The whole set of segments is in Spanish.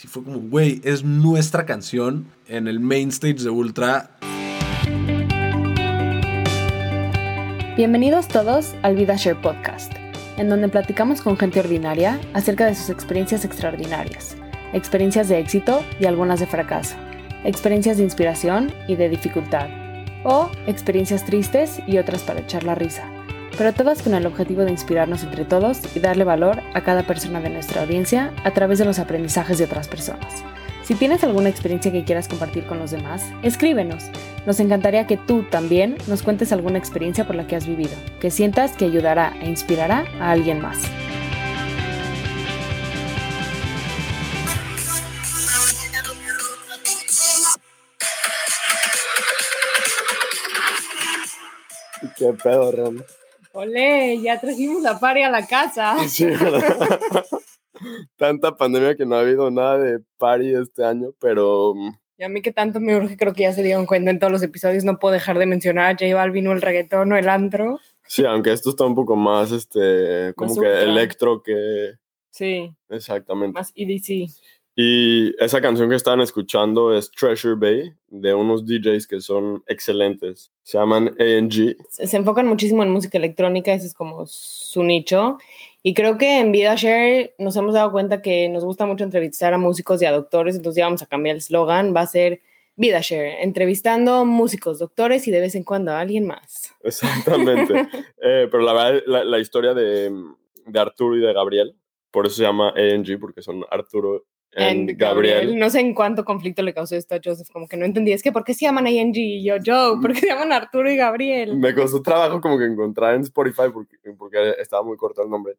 Y fue como, güey, es nuestra canción en el main stage de Ultra. Bienvenidos todos al VidaShare Podcast, en donde platicamos con gente ordinaria acerca de sus experiencias extraordinarias, experiencias de éxito y algunas de fracaso, experiencias de inspiración y de dificultad, o experiencias tristes y otras para echar la risa pero todas con el objetivo de inspirarnos entre todos y darle valor a cada persona de nuestra audiencia a través de los aprendizajes de otras personas. Si tienes alguna experiencia que quieras compartir con los demás, escríbenos. Nos encantaría que tú también nos cuentes alguna experiencia por la que has vivido, que sientas que ayudará e inspirará a alguien más. ¿Qué pedo? Ole, ya trajimos la pari a la casa. Sí. Tanta pandemia que no ha habido nada de party este año, pero mm, Y a mí que tanto me urge, creo que ya se dieron cuenta en todos los episodios, no puedo dejar de mencionar a J Balvin o el reggaetón o el antro. sí, aunque esto está un poco más, este, como Más que ultra. electro que... Sí, Exactamente. más EDC. Y esa canción que estaban escuchando es Treasure Bay, de unos DJs que son excelentes. Se llaman ANG. Se enfocan muchísimo en música electrónica, ese es como su nicho. Y creo que en VidaShare nos hemos dado cuenta que nos gusta mucho entrevistar a músicos y a doctores, entonces ya vamos a cambiar el eslogan, va a ser VidaShare, entrevistando músicos, doctores y de vez en cuando a alguien más. Exactamente. Eh, pero la verdad, la, la historia de, de Arturo y de Gabriel, por eso se llama ANG, porque son Arturo And Gabriel. No sé en cuánto conflicto le causó esto a Joseph, como que no entendí. Es que, ¿por qué se llaman ING? Y yo, Joe, ¿por qué se llaman Arturo y Gabriel? Me costó trabajo como que encontrar en Spotify porque, porque estaba muy corto el nombre.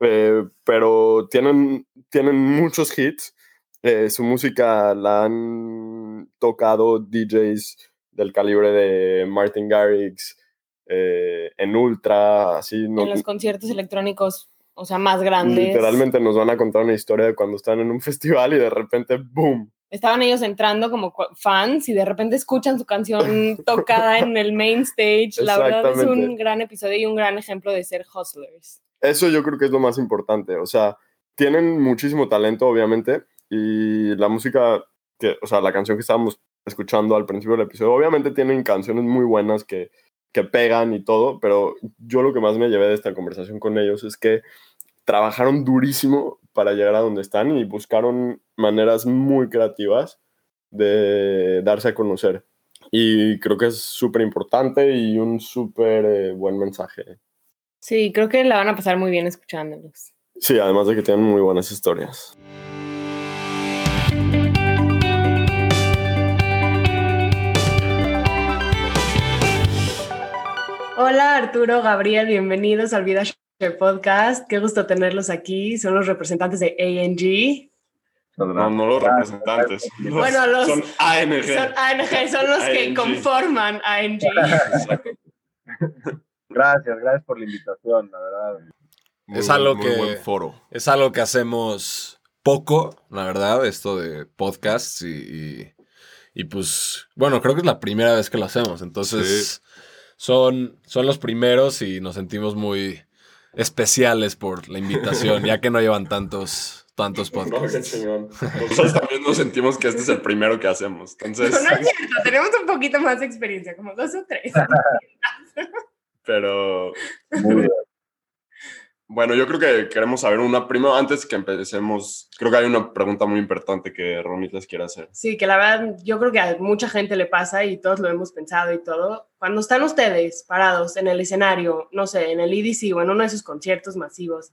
Eh, pero tienen, tienen muchos hits. Eh, su música la han tocado DJs del calibre de Martin Garrix, eh, en Ultra, así. No, en los conciertos electrónicos, o sea, más grandes. literalmente nos van a contar una historia de cuando están en un festival y de repente, ¡boom! Estaban ellos entrando como fans y de repente escuchan su canción tocada en el main stage. La verdad es un gran episodio y un gran ejemplo de ser hustlers. Eso yo creo que es lo más importante. O sea, tienen muchísimo talento, obviamente, y la música, que, o sea, la canción que estábamos escuchando al principio del episodio, obviamente tienen canciones muy buenas que, que pegan y todo, pero yo lo que más me llevé de esta conversación con ellos es que trabajaron durísimo para llegar a donde están y buscaron maneras muy creativas de darse a conocer. Y creo que es súper importante y un súper eh, buen mensaje. Sí, creo que la van a pasar muy bien escuchándolos. Sí, además de que tienen muy buenas historias. Hola Arturo, Gabriel, bienvenidos al Vida Share Podcast. Qué gusto tenerlos aquí. Son los representantes de ANG. No, no los representantes. Los- Bueno, los- son ANG. Son ANG, son los que conforman ANG. Gracias, gracias por la invitación, la verdad. Es algo muy que- buen foro. Es algo que hacemos poco, la verdad, esto de podcasts y, y, y, pues, bueno, creo que es la primera vez que lo hacemos. Entonces, son, son los primeros y nos sentimos muy especiales por la invitación, ya que no llevan tantos, tantos No, qué podcasts. chingón. Nosotros también nos sentimos que este es el primero que hacemos. No, Entonces, no es cierto, tenemos un poquito más de experiencia, como dos o tres. pero Muy bien. Bueno, yo creo que queremos saber una primero antes que empecemos. Creo que hay una pregunta muy importante que Ronit les quiere hacer. Sí, que la verdad yo creo que a mucha gente le pasa y todos lo hemos pensado y todo. Cuando están ustedes parados en el escenario, no sé, en el EDC o en uno de esos conciertos masivos,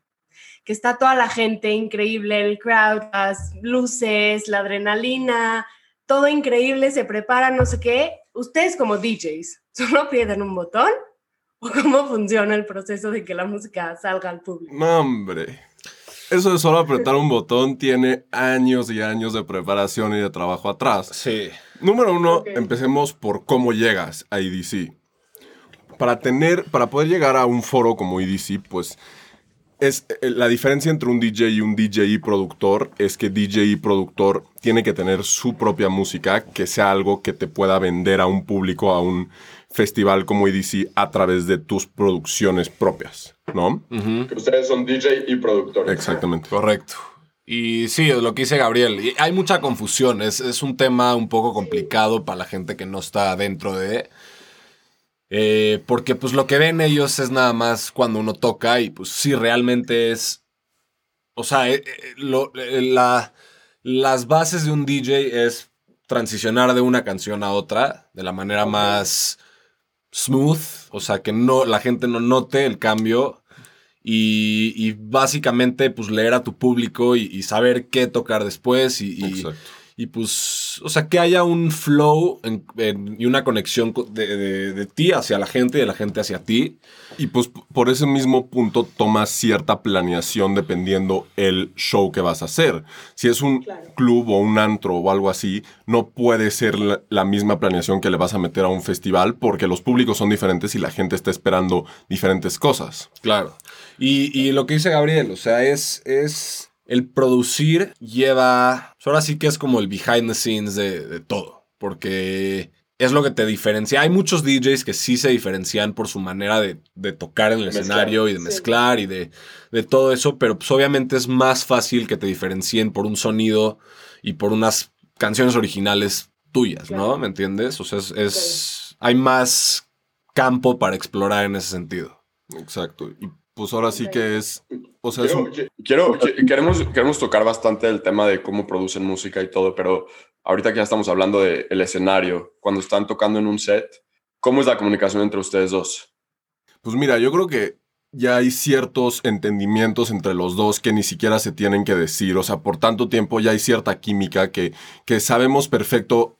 que está toda la gente increíble, el crowd, las luces, la adrenalina, todo increíble, se preparan, no sé qué. Ustedes como DJs, ¿solo aprietan un botón? ¿O cómo funciona el proceso de que la música salga al público? No, hombre. Eso de solo apretar un botón tiene años y años de preparación y de trabajo atrás. Sí. Número uno, empecemos por cómo llegas a EDC. Para tener, para poder llegar a un foro como EDC, pues es eh, la diferencia entre un DJ y un DJ y productor es que DJ y productor tiene que tener su propia música, que sea algo que te pueda vender a un público, a un festival como EDC a través de tus producciones propias, ¿no? Que ustedes son DJ y productores. Exactamente. Correcto. Y sí, lo que dice Gabriel, y hay mucha confusión, es, es un tema un poco complicado para la gente que no está dentro de... eh, porque pues lo que ven ellos es nada más cuando uno toca y pues sí, realmente es... O sea, eh, eh, lo- eh, la, las bases de un DJ es transicionar de una canción a otra de la manera más smooth, o sea, que no, la gente no note el cambio y, y básicamente pues leer a tu público y, saber qué tocar después y. y, pues, o sea, que haya un flow en- en- y una conexión co- de, de- de ti hacia la gente y de la gente hacia ti. Y pues por ese mismo punto tomas cierta planeación dependiendo el show que vas a hacer. Si es un club o un antro o algo así, no puede ser la, la misma planeación que le vas a meter a un festival porque los públicos son diferentes y la gente está esperando diferentes cosas. Claro. Y, y lo que dice Gabriel, o sea, es, es el producir lleva, pues ahora sí que es como el behind the scenes de, de todo, porque es lo que te diferencia. Hay muchos DJs que sí se diferencian por su manera de, de tocar en el Mezclar. escenario y de Sí. mezclar y de, de todo eso, pero pues obviamente es más fácil que te diferencien por un sonido y por unas canciones originales tuyas, ¿no? ¿Me entiendes? O sea, es, es- hay más campo para explorar en ese sentido. Exacto. Y pues ahora sí que es... O sea, es Quiero, un- queremos, queremos tocar bastante el tema de cómo producen música y todo, pero ahorita que ya estamos hablando del escenario, cuando están tocando en un set, ¿cómo es la comunicación entre ustedes dos? Pues mira, yo creo que ya hay ciertos entendimientos entre los dos que ni siquiera se tienen que decir. O sea, por tanto tiempo ya hay cierta química que, que sabemos perfecto.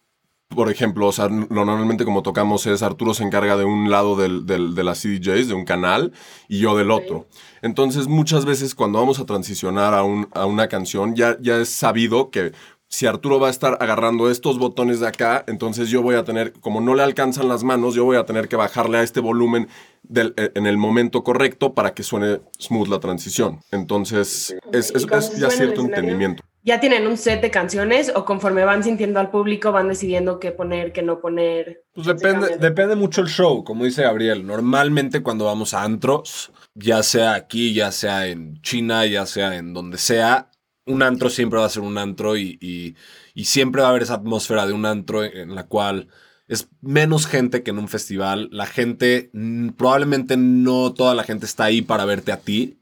Por ejemplo, o sea, normalmente como tocamos es Arturo se encarga de un lado del, del- de las CDJs, de un canal, y yo del otro. Entonces, muchas veces cuando vamos a transicionar a, un- a una canción, ya, ya es sabido que si Arturo va a estar agarrando estos botones de acá, entonces yo voy a tener, como no le alcanzan las manos, yo voy a tener que bajarle a este volumen del- eh, en el momento correcto para que suene smooth la transición. Entonces, es, es- ya cierto entendimiento. ¿Ya tienen un set de canciones o conforme van sintiendo al público van decidiendo qué poner, qué no poner? Pues depende, depende mucho el show, como dice Gabriel. Normalmente cuando vamos a antros, ya sea aquí, ya sea en China, ya sea en donde sea, un antro siempre va a ser un antro y, y- y siempre va a haber esa atmósfera de un antro en la cual es menos gente que en un festival. La gente, probablemente no toda la gente está ahí para verte a ti.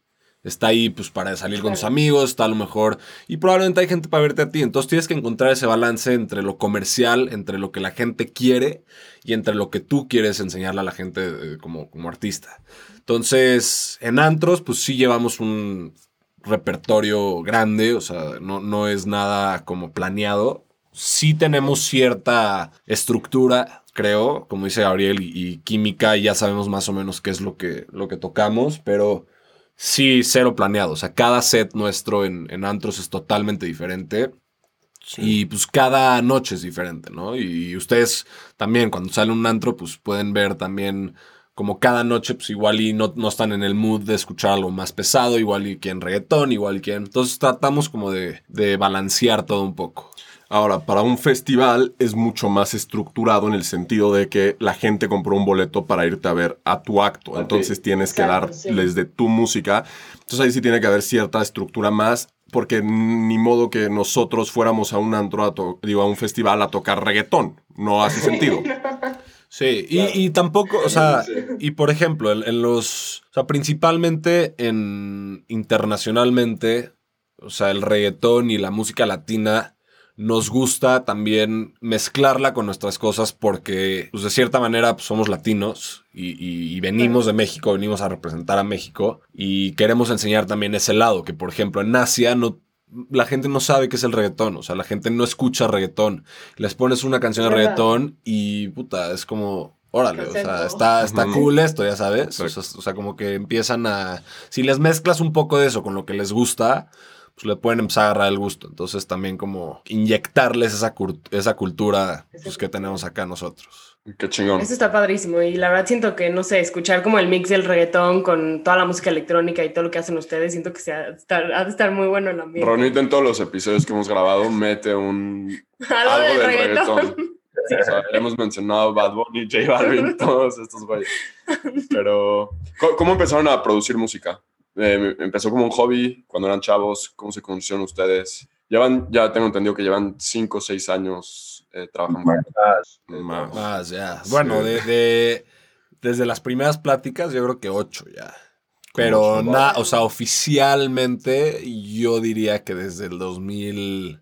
Está ahí pues para salir con tus amigos, está a lo mejor. Y probablemente hay gente para verte a ti. Entonces tienes que encontrar ese balance entre lo comercial, entre lo que la gente quiere y entre lo que tú quieres enseñarle a la gente eh, como, como artista. Entonces, en antros, pues sí llevamos un repertorio grande, o sea, no, no es nada como planeado. Sí tenemos cierta estructura, creo, como dice Gabriel, y, y química, y ya sabemos más o menos qué es lo que, lo que tocamos, pero sí, cero planeado. O sea, cada set nuestro en, en antros es totalmente diferente. Y pues cada noche es diferente, ¿no? Y ustedes también, cuando salen un antro, pues pueden ver también como cada noche, pues igual y no, no están en el mood de escuchar algo más pesado, igual y quieren reggaetón, igual y quieren. Entonces tratamos como de, de balancear todo un poco. Ahora, para un festival es mucho más estructurado en el sentido de que la gente compró un boleto para irte a ver a tu acto. Entonces tienes que sí. darles de tu música. Entonces ahí sí tiene que haber cierta estructura más, porque ni modo que nosotros fuéramos a un antro, a to- digo, a un festival a tocar reggaetón. No hace sentido. Sí, y, y tampoco, o sea, y por ejemplo, en, en los, o sea, principalmente en internacionalmente, o sea, el reggaetón y la música latina nos gusta también mezclarla con nuestras cosas porque, pues de cierta manera, pues, somos latinos y, y- y venimos de México, venimos a representar a México y queremos enseñar también ese lado, que por ejemplo en Asia no... La gente no sabe qué es el reggaetón, o sea, la gente no escucha reggaetón. Les pones una canción de reggaetón y puta, es como, órale, o sea, está, está cool esto, ya sabes. O sea, o sea, como que empiezan a. Si les mezclas un poco de eso con lo que les gusta, pues le pueden empezar a agarrar el gusto. Entonces también como inyectarles esa, cur- esa cultura pues, que tenemos acá nosotros. Qué chingón. Eso está padrísimo y la verdad siento que, no sé, escuchar como el mix del reggaetón con toda la música electrónica y todo lo que hacen ustedes, siento que sea, estar, ha de estar muy bueno el ambiente. Ronito en todos los episodios que hemos grabado mete un Algo, algo del del reggaetón. reggaetón. O sea, hemos mencionado Bad Bunny, J Balvin, todos estos güeyes. Pero, ¿cómo, empezaron a producir música? eh, empezó como un hobby cuando eran chavos, ¿cómo se conocieron ustedes? Llevan, ya tengo entendido que llevan cinco o seis años eh, trabajando. Más. Más. Más, ya. Bueno, de, de- desde las primeras pláticas, yo creo que ocho ya. Pero, nada, o sea, oficialmente, yo diría que desde el 2000.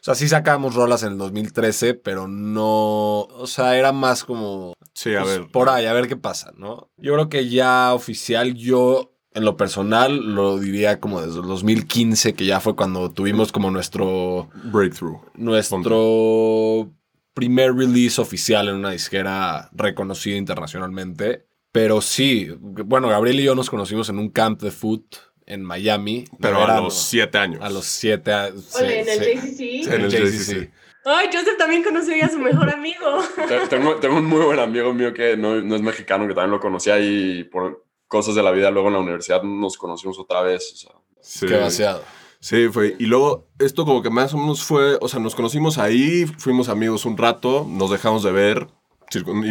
O sea, sí sacábamos rolas en el 2013, pero no. O sea, era más como. Sí, a pues, ver. Por ahí, a ver qué pasa, ¿no? Yo creo que ya oficial, yo. En lo personal, lo diría como desde el 2015, que ya fue cuando tuvimos como nuestro Breakthrough. nuestro primer release oficial en una disquera reconocida internacionalmente. Pero sí, bueno, Gabriel y yo nos conocimos en un camp de foot en Miami. Pero a los siete años. A los siete años. Oye, en el JCC. En el JCC. Ay, Joseph también conoció ya a su mejor amigo. Te- Tengo, tengo un muy buen amigo mío que no, no es mexicano, que también lo conocí ahí por cosas de la vida. Luego en la universidad nos conocimos otra vez. o sea, Sí. Qué vaciado. Sí, fue. Y luego, esto como que más o menos fue, o sea, nos conocimos ahí, fuimos amigos un rato, nos dejamos de ver,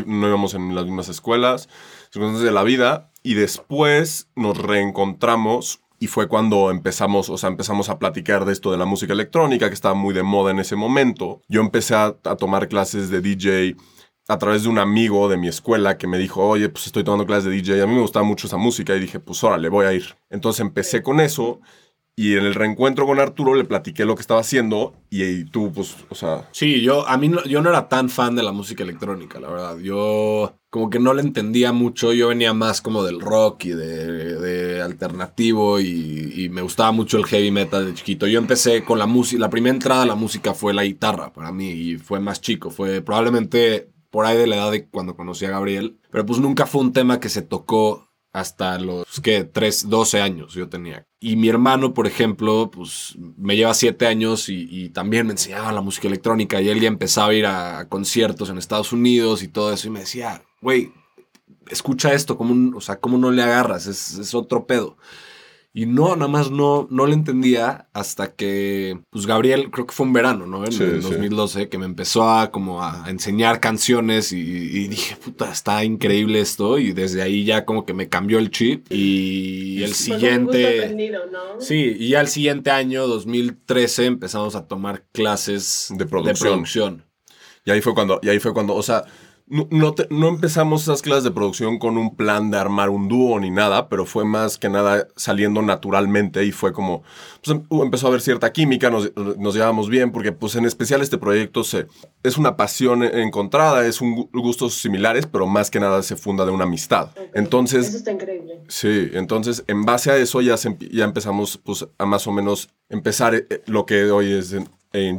no íbamos en las mismas escuelas, circunstancias de la vida, y después nos reencontramos y fue cuando empezamos, o sea, empezamos a platicar de esto de la música electrónica, que estaba muy de moda en ese momento. Yo empecé a, a tomar clases de DJ a través de un amigo de mi escuela que me dijo, oye, pues estoy tomando clases de DJ, a mí me gustaba mucho esa música y dije, pues órale, voy a ir. Entonces empecé con eso y en el reencuentro con Arturo le platiqué lo que estaba haciendo y, y tú, pues, o sea, Sí, yo, a mí no, yo no era tan fan de la música electrónica, la verdad. Yo como que no le entendía mucho. Yo venía más como del rock y de, de alternativo y, y me gustaba mucho el heavy metal de chiquito. Yo empecé con la música, la primera entrada a la música fue la guitarra para mí y fue más chico. Fue probablemente por ahí de la edad de cuando conocí a Gabriel. Pero pues nunca fue un tema que se tocó hasta los, ¿qué? 3, 12 años yo tenía. Y mi hermano, por ejemplo, pues me lleva 7 años y, y también me enseñaba la música electrónica y él ya empezaba a ir a conciertos en Estados Unidos y todo eso y me decía, güey, escucha esto, ¿cómo, un- o sea, ¿cómo no le agarras? Es, es otro pedo. Y no, nada más no, no le entendía hasta que, pues Gabriel, creo que fue un verano, ¿no? En Sí, el sí. 2012, que me empezó a como a enseñar canciones y, y dije, puta, está increíble esto. Y desde ahí ya como que me cambió el chip. Y el un gusto siguiente... ¿no? Sí, y ya el siguiente año, 2013, empezamos a tomar clases De producción. producción. y ahí fue cuando, y ahí fue cuando, o sea, no, no, te- no empezamos esas clases de producción con un plan de armar un dúo ni nada, pero fue más que nada saliendo naturalmente y fue como, pues em- empezó a haber cierta química, nos, nos llevábamos bien, porque pues en especial este proyecto se, es una pasión encontrada, es un gustos similares, pero más que nada se funda de una amistad. Entonces, Eso está increíble. Sí, entonces en base a eso ya, se ya empezamos pues, a más o menos empezar eh, lo que hoy es en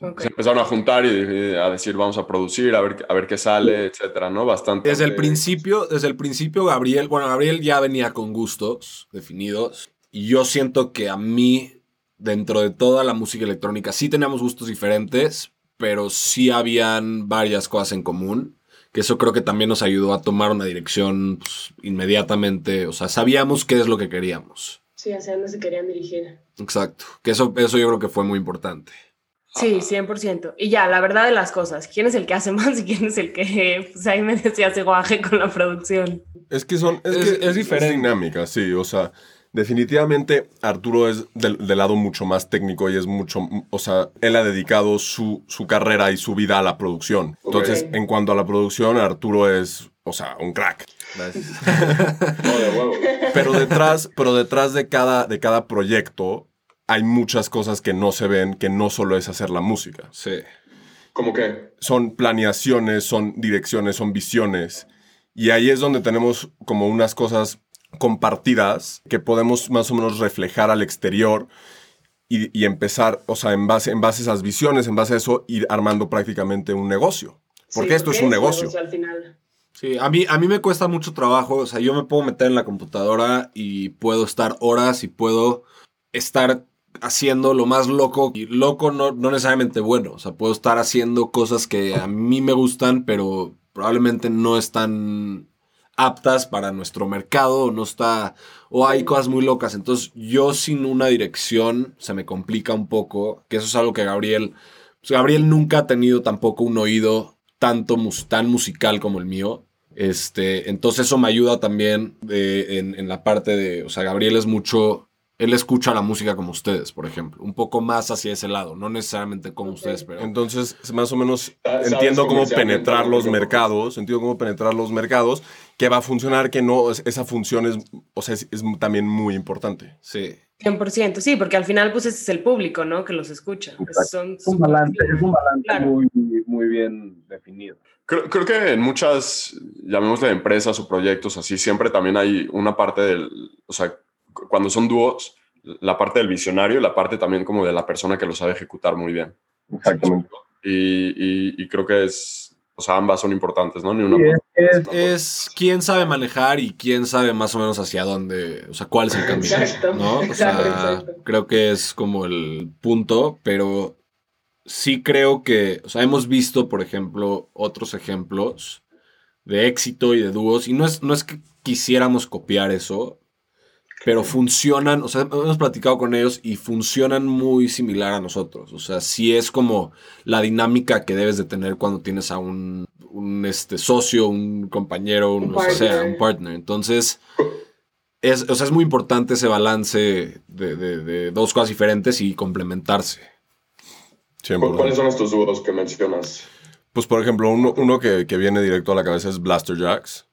A&G. Ok. Se empezaron a juntar y a decir, vamos a producir, a ver, a ver qué sale, etcétera, ¿no? Bastante. Desde el principio, desde el principio, Gabriel, bueno, Gabriel ya venía con gustos definidos. Y yo siento que a mí, dentro de toda la música electrónica, sí teníamos gustos diferentes, pero sí habían varias cosas en común. Que eso creo que también nos ayudó a tomar una dirección pues, inmediatamente. O sea, sabíamos qué es lo que queríamos. Sí, hacia dónde se querían dirigir. Exacto. Que eso, eso yo creo que fue muy importante. Sí, 100%. Y ya, la verdad de las cosas, ¿quién es el que hace más y quién es el que, pues ahí me decía, hace guaje con la producción? Es que son... Es, Es- que es diferente. dinámica, sí. O sea, definitivamente Arturo es del, del lado mucho más técnico y es mucho... O sea, él ha dedicado su, su carrera y su vida a la producción. Entonces, Ok. en cuanto a la producción, Arturo es, o sea, un crack. no, de huevo. Pero detrás, pero detrás de cada, de cada proyecto hay muchas cosas que no se ven, que no solo es hacer la música. Sí. ¿Cómo qué? son planeaciones, son direcciones, son visiones. Y ahí es donde tenemos como unas cosas compartidas que podemos más o menos reflejar al exterior y, y empezar, o sea, en base, en base a esas visiones, en base a eso, ir armando prácticamente un negocio. Porque Sí, esto es un negocio. al final. Sí, a mí, a mí me cuesta mucho trabajo. O sea, yo me puedo meter en la computadora y puedo estar horas y puedo estar haciendo lo más loco. Y loco no, no necesariamente bueno. O sea, puedo estar haciendo cosas que a mí me gustan, pero probablemente no están aptas para nuestro mercado. O no está. O hay cosas muy locas. Entonces, yo sin una dirección se me complica un poco. Que eso es algo que Gabriel. pues, Gabriel nunca ha tenido tampoco un oído tanto tan musical como el mío. Este, entonces eso me ayuda también de- en, en la parte de, o sea, Gabriel es mucho, él escucha la música como ustedes, por ejemplo, un poco más hacia ese lado, no necesariamente como ustedes, pero... Entonces, más o menos Sabes entiendo cómo penetrar los yo- mercados, entiendo cómo penetrar los mercados, que va a funcionar, que no, es- esa función es, o sea, es, es también muy importante. Sí. 100%, sí, porque al final pues ese es el público, ¿no? Que los escucha. Son Es un balance, es un balance Claro. muy, muy bien definido. Creo, creo que en muchas, llamémosle empresas o proyectos así, siempre también hay una parte del, o sea, cuando son dúos, la parte del visionario y la parte también como de la persona que lo sabe ejecutar muy bien. Exactamente. Y, y- y creo que es, o sea, ambas son importantes, ¿no? Ni una Sí, es, es- Es quién sabe manejar y quién sabe más o menos hacia dónde, o sea, cuál es el camino, Exacto, ¿no? O exacto, sea, exacto. creo que es como el punto, pero sí creo que, o sea, hemos visto, por ejemplo, otros ejemplos de éxito y de dúos, y no es, no es que quisiéramos copiar eso, pero funcionan, o sea, hemos platicado con ellos y funcionan muy similar a nosotros, o sea, sí es como la dinámica que debes de tener cuando tienes a un, un, este, socio, un compañero, un, Un lo que sea, partner. un partner. Entonces, es, o sea, es muy importante ese balance de, de- de dos cosas diferentes y complementarse. 100%. ¿Cuáles son estos dúos que mencionas? Pues, por ejemplo, uno, uno que, que viene directo a la cabeza es Blaster Jacks.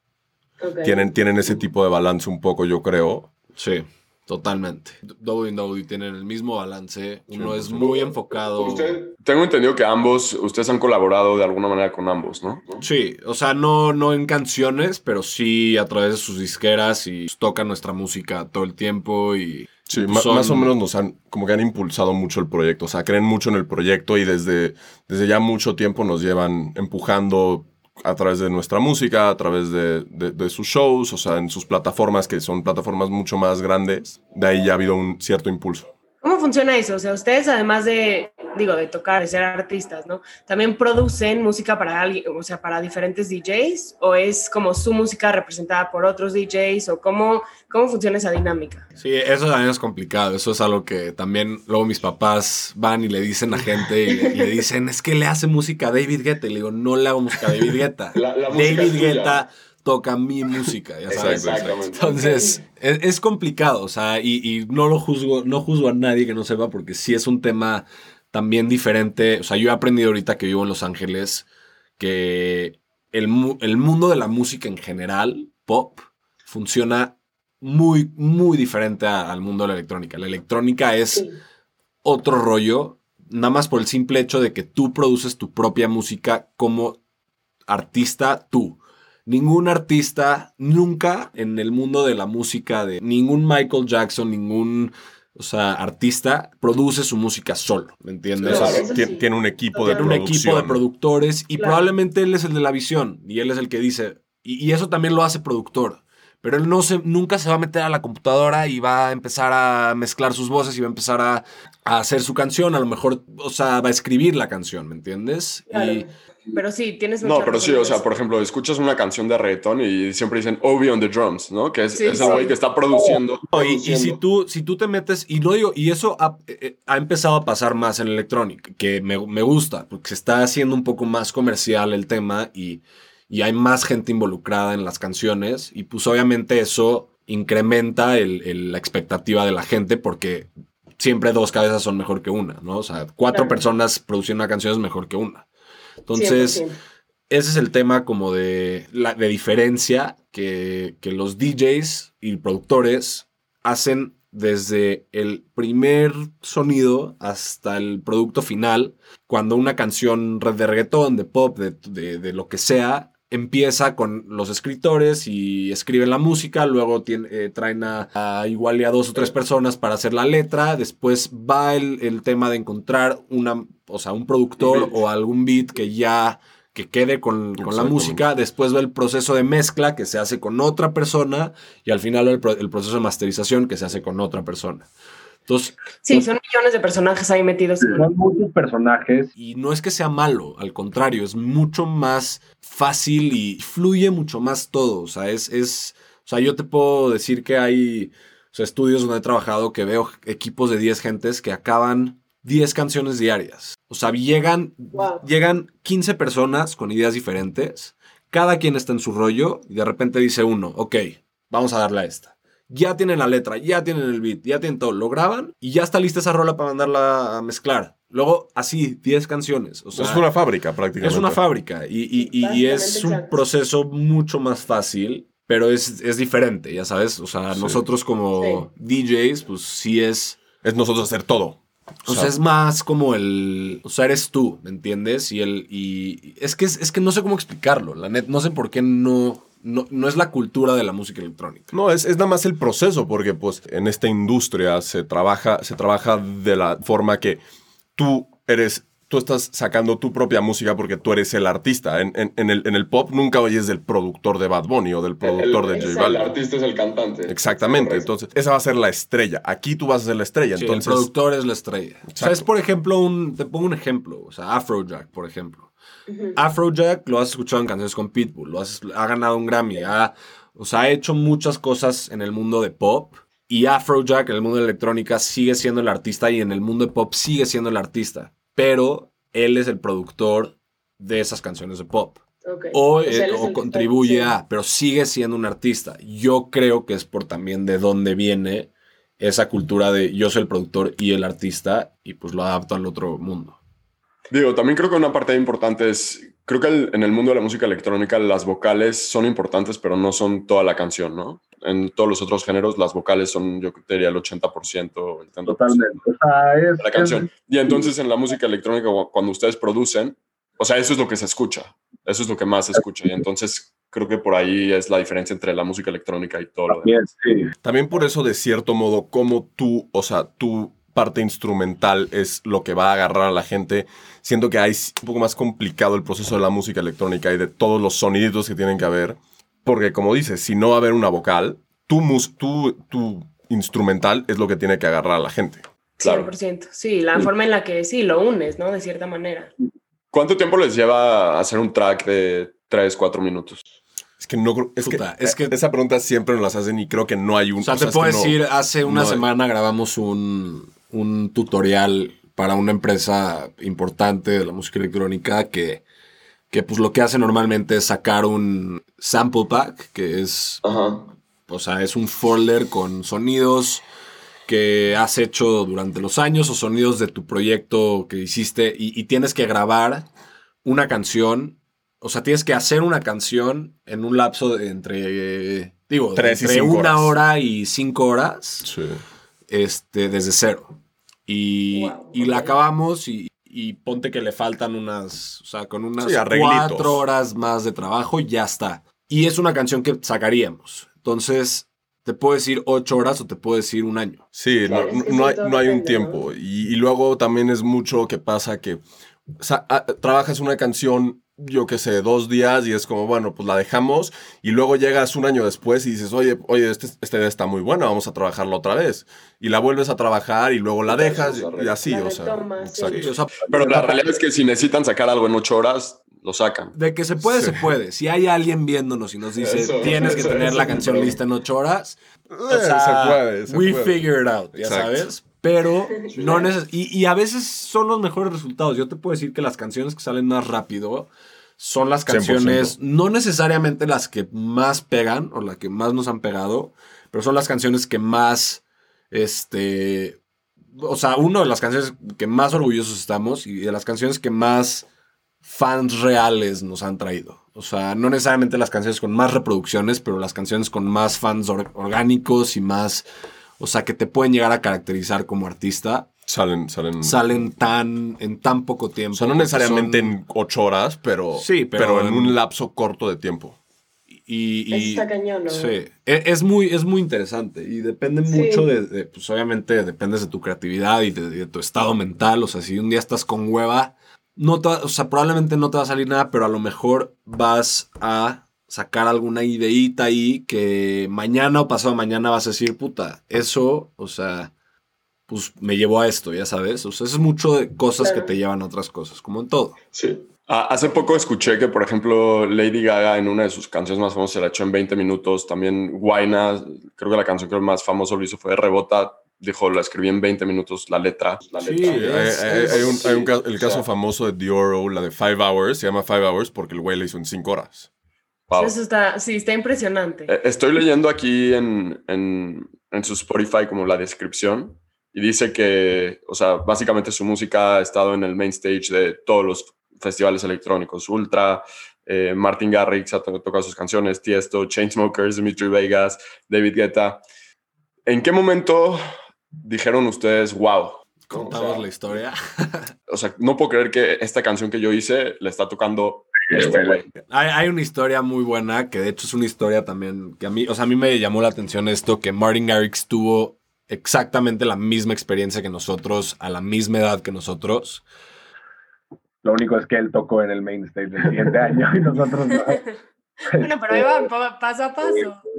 Tienen, tienen ese tipo de balance un poco, yo creo. Sí, totalmente. W tienen el mismo balance. Uno Sí, es sí. muy enfocado. Usted- tengo entendido que ambos, ustedes han colaborado de alguna manera con ambos, ¿no? Sí, o sea, no, no en canciones, pero sí a través de sus disqueras y tocan nuestra música todo el tiempo y... Sí, son- más o menos nos han, como que han impulsado mucho el proyecto, o sea, creen mucho en el proyecto y desde, desde ya mucho tiempo nos llevan empujando a través de nuestra música, a través de, de- sus shows, o sea, en sus plataformas, que son plataformas mucho más grandes, de ahí ya ha habido un cierto impulso. ¿Cómo funciona eso? O sea, ustedes además de, digo, de tocar, de ser artistas, ¿no? ¿También producen música para alguien, o sea, para diferentes DJs? ¿O es como su música representada por otros DJs? ¿O cómo, cómo funciona esa dinámica? Sí, eso también es complicado. Eso es algo que también luego mis papás van y le dicen a gente y le, y le dicen, es que le hace música a David Guetta. Y le digo, no le hago música a David Guetta. La- la música David. Guetta toca mi música, ya sabes. Exactamente. Entonces, es, es complicado, o sea, y, y no lo juzgo, no juzgo a nadie que no sepa, porque sí es un tema también diferente. O sea, yo he aprendido ahorita que vivo en Los Ángeles que el, mu- el mundo de la música en general, pop, funciona muy, muy diferente a- al mundo de la electrónica. La electrónica es otro rollo, nada más por el simple hecho de que tú produces tu propia música como artista tú. Ningún artista nunca en el mundo de la música de ningún Michael Jackson, ningún, o sea, artista produce su música solo, ¿me entiendes? Claro, O sea, eso Tien- sí. Tiene un equipo de tiene un producción. equipo de productores y Claro. probablemente él es el de la visión y él es el que dice, y, y eso también lo hace productor. Pero él no se, nunca se va a meter a la computadora y va a empezar a mezclar sus voces y va a empezar a, a hacer su canción. A lo mejor, o sea, va a escribir la canción, ¿me entiendes? Claro. Y Pero sí, tienes No, pero sí, o sea, por ejemplo, escuchas una canción de reggaetón y siempre dicen Obi on the drums, ¿no? Que es, Sí, es el sí. güey que está produciendo. No, y, y si tú, si tú te metes, y no digo, y eso ha, eh, ha empezado a pasar más en electrónica, que me, me gusta, porque se está haciendo un poco más comercial el tema y, y hay más gente involucrada en las canciones, y pues obviamente eso incrementa el- el- la expectativa de la gente, porque siempre dos cabezas son mejor que una, ¿no? O sea, cuatro Claro. personas produciendo una canción es mejor que una. Entonces, 100%. ese es el tema como de, la, de diferencia que, que los DJs y productores hacen desde el primer sonido hasta el producto final. Cuando una canción de reggaetón, de pop, de, de- de lo que sea, empieza con los escritores y escriben la música, luego tien- eh, traen a, a igual y a dos o tres personas para hacer la letra, después va el, el tema de encontrar una, o sea, un productor o algún beat que ya que quede con, con la música, después va el proceso de mezcla que se hace con otra persona y al final el, el proceso de masterización que se hace con otra persona. Entonces, Sí, son millones de personajes ahí metidos. en- Son muchos personajes. y no es que sea malo, al contrario, es mucho más fácil y fluye mucho más todo. O sea, es, es, o sea, yo te puedo decir que hay o sea, estudios donde he trabajado que veo equipos de 10 gentes que acaban 10 canciones diarias. O sea, llegan, Wow. llegan 15 personas con ideas diferentes. cada quien está en su rollo y de repente dice uno, ok, vamos a darle a esta. Ya tienen la letra, ya tienen el beat, ya tienen todo, lo graban y ya está lista esa rola para mandarla a mezclar. Luego, así, 10 canciones. O sea, es una fábrica prácticamente. es una fábrica y, y- y- y es un proceso mucho más fácil, pero es, es diferente, ya sabes. O sea, Sí. nosotros como DJs, pues sí es... Es nosotros hacer todo. O sea, es más como el. O sea, eres tú, ¿me entiendes? Y el. Y es que, es, es que no sé cómo explicarlo. La net, no sé por qué no, no. No es la cultura de la música electrónica. No, es, es nada más el proceso, porque pues en esta industria se trabaja, se trabaja de la forma que tú eres, tú estás sacando tu propia música porque tú eres el artista. En, en- en el, en el pop nunca oyes del productor de Bad Bunny o del productor de J exacto. Balvin. artista es el cantante. Exactamente, entonces esa va a ser la estrella. Aquí tú vas a ser la estrella, Sí, entonces... el productor es la estrella. O sea, Exacto. es por ejemplo un. Te pongo un ejemplo. O sea, Afrojack, por ejemplo. Afrojack lo has escuchado en canciones con Pitbull. Lo has, ha ganado un Grammy. Ha, o sea, ha hecho muchas cosas en el mundo de pop. Y Afrojack en el mundo de electrónica sigue siendo el artista y en el mundo de pop sigue siendo el artista. Pero él es el productor de esas canciones de pop. O, sea, eh, o contribuye sí. a, pero sigue siendo un artista. Yo creo que es por también de dónde viene esa cultura de yo soy el productor y el artista y pues lo adapto al otro mundo. Digo, también creo que una parte importante es, creo que el- en el mundo de la música electrónica las vocales son importantes, pero no son toda la canción, ¿no? En todos los otros géneros las vocales son, yo diría, el 80%, el 70% Totalmente. O sea, es, de la canción. Y entonces en la música electrónica, cu- cuando ustedes producen, o sea, eso es lo que se escucha, eso es lo que más se escucha. Y entonces creo que por ahí es la diferencia entre la música electrónica y todo lo demás. También, sí. También por eso, de cierto modo, como tú, o sea, tu parte instrumental es lo que va a agarrar a la gente. Siento que hay un poco más complicado el proceso de la música electrónica y de todos los soniditos que tienen que haber. Porque, como dices, si no va a haber una vocal, tu, mus- tu, tu instrumental es lo que tiene que agarrar a la gente. Claro. 100%. Sí, la forma en la que sí lo unes, ¿no? De cierta manera. ¿Cuánto tiempo les lleva hacer un track de 3, 4 minutos? Es que no es, Puta, que, es que- esa pregunta siempre nos las hacen y creo que no hay un. O sea, te es puedo que no- decir, hace una no hay. semana grabamos un, un tutorial para una empresa importante de la música electrónica que, que pues lo que hace normalmente es sacar un sample pack, que es Ajá. O sea, es un folder con sonidos que has hecho durante los años o sonidos de tu proyecto que hiciste y, y tienes que grabar una canción. O sea, tienes que hacer una canción en un lapso de entre, digo, Tres entre una horas. hora y cinco horas Sí. este, desde cero. Y, Wow, y la acabamos y, y ponte que le faltan unas, o sea, con unas Sí, cuatro horas más de trabajo y ya está. Y es una canción que sacaríamos. Entonces, te puedo decir ocho horas o te puedo decir un año. Sí, Claro, no, es que no hay, no hay un tiempo. Y, y luego también es mucho que pasa que o sea, trabajas una canción, yo qué sé, dos días y es como, bueno, pues la dejamos y luego llegas un año después y dices, oye, oye, este, esta idea está muy buena, vamos a trabajarla otra vez. Y la vuelves a trabajar y luego la Y dejas y arreglos. así, La o sea. retomas, sí. exacto. Sí, o sea, Pero la realidad es que si necesitan sacar algo en 8 horas, lo sacan. de que se puede, Sí. se puede. Si hay alguien viéndonos y nos dice, Eso, tienes que eso, tener eso la canción lista en ocho horas, Eh, O sea, se puede, se we puede. figure it out, ya Exacto. sabes. Pero no neces y, y a veces son los mejores resultados. Yo te puedo decir que las canciones que salen más rápido son las 100%. canciones, no necesariamente las que más pegan o las que más nos han pegado, pero son las canciones que más, este, o sea, una de las canciones que más orgullosos estamos y de las canciones que más fans reales nos han traído. O sea, no necesariamente las canciones con más reproducciones, pero las canciones con más fans or- orgánicos y más, o sea, que te pueden llegar a caracterizar como artista, Salen, salen. salen tan en tan poco tiempo. O sea, no necesariamente son- en ocho horas, pero, Sí, pero pero en en- un lapso corto de tiempo. y, y- está cañón, ¿no? Sí, e- es muy, es muy interesante y depende Sí. mucho de, de, pues obviamente dependes de tu creatividad y de, de tu estado mental, o sea, si un día estás con hueva, no te va- o sea, probablemente no te va a salir nada, pero a lo mejor vas a sacar alguna ideita ahí que mañana o pasado mañana vas a decir, puta, eso, o sea, pues me llevó a esto, ya sabes, o sea, es mucho de cosas que te llevan a otras cosas, como en todo. Sí. Ah, hace poco escuché que, por ejemplo, Lady Gaga en una de sus canciones más famosas se la echó en 20 minutos. También Guayna, creo que la canción que más famoso lo hizo fue Rebota. Dijo, la escribí en 20 minutos, la letra. La Sí, letra. Hay, Es- hay- es- hay un, hay un el o caso sea. famoso de Dioro, la de Five Hours, se llama Five Hours porque el güey la hizo en cinco horas. Wow. Eso está, sí, está impresionante. Eh, Estoy leyendo aquí en, en, en su Spotify como la descripción y dice que, o sea, básicamente su música ha estado en el main stage de todos los festivales electrónicos. Ultra, eh, Martin Garrix ha to- tocado sus canciones, Tiesto, Chainsmokers, Dimitri Vegas, David Guetta. ¿En qué momento dijeron ustedes, wow? Contamos O sea, la historia. O sea, no puedo creer que esta canción que yo hice le está tocando. Hay, hay una historia muy buena, que de hecho es una historia también que a mí, o sea, a mí me llamó la atención esto, que Martin Garrix tuvo exactamente la misma experiencia que nosotros, a la misma edad que nosotros. Lo único es que él tocó en el main stage del siguiente año y nosotros no. bueno, pero ahí van pa- paso a paso.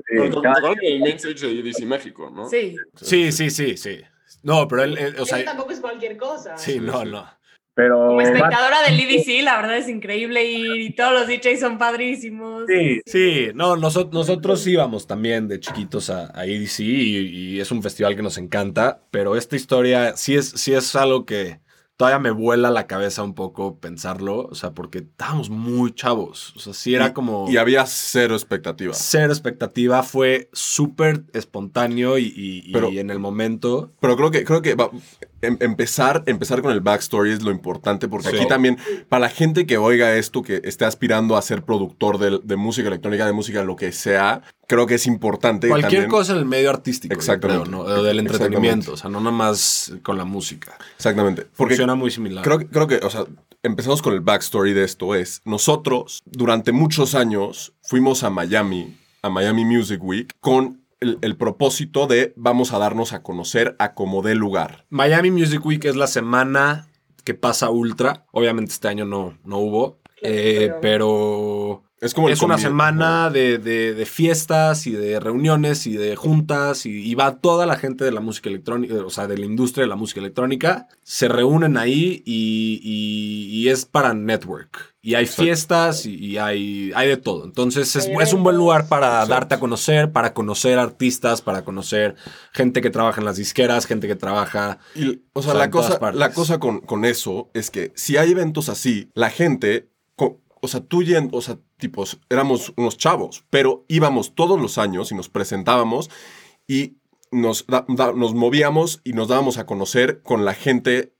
Sí, en el main stage de México, ¿no? Sí. Sí, sí, sí, sí. No, pero él, él, o sea, Eso tampoco es cualquier cosa. sí, no, no. Pero Como espectadora del EDC, la verdad es increíble y, todos los DJs son padrísimos. sí, Sí, no, noso- nosotros íbamos también de chiquitos a, a EDC y, y es un festival que nos encanta, pero esta historia sí es, sí es algo que todavía me vuela la cabeza un poco pensarlo, o sea, porque estábamos muy chavos, o sea, sí era como... Y había cero expectativa. Cero expectativa, fue súper espontáneo y, y- y Pero- en el momento... Pero creo que, creo que va- em- empezar, empezar con el backstory es lo importante, porque Sí. aquí también, para la gente que oiga esto, que esté aspirando a ser productor de, de música electrónica, de música, lo que sea, creo que es importante. Cualquier también- cosa en el medio artístico, Exactamente. creo, ¿no? O del entretenimiento, o sea, no nada más con la música. Exactamente. Porque Funciona muy similar. creo, que- creo que, o sea, empezamos con el backstory de esto. Es, nosotros, durante muchos años, fuimos a Miami, a Miami Music Week, con el, el propósito de vamos a darnos a conocer a como dé lugar. Miami Music Week es la semana que pasa Ultra. Obviamente este año no, no hubo. Eh, pero Es como el es una semana de, de- de fiestas y de reuniones y de juntas y, y va toda la gente de la música electrónica, o sea, de la industria de la música electrónica. Se reúnen ahí y, y- y es para network. Y hay Exacto. fiestas y, y hay, hay de todo. Entonces es, es un buen lugar para Exacto. darte a conocer, para conocer artistas, para conocer gente que trabaja en las disqueras, gente que trabaja Y, o sea, O sea, la cosa, la cosa con, con eso es que si hay eventos así, la gente, o sea, tú y en- o sea, tipos, éramos unos chavos, pero íbamos todos los años y nos presentábamos y nos, da- da- nos movíamos y nos dábamos a conocer con la gente.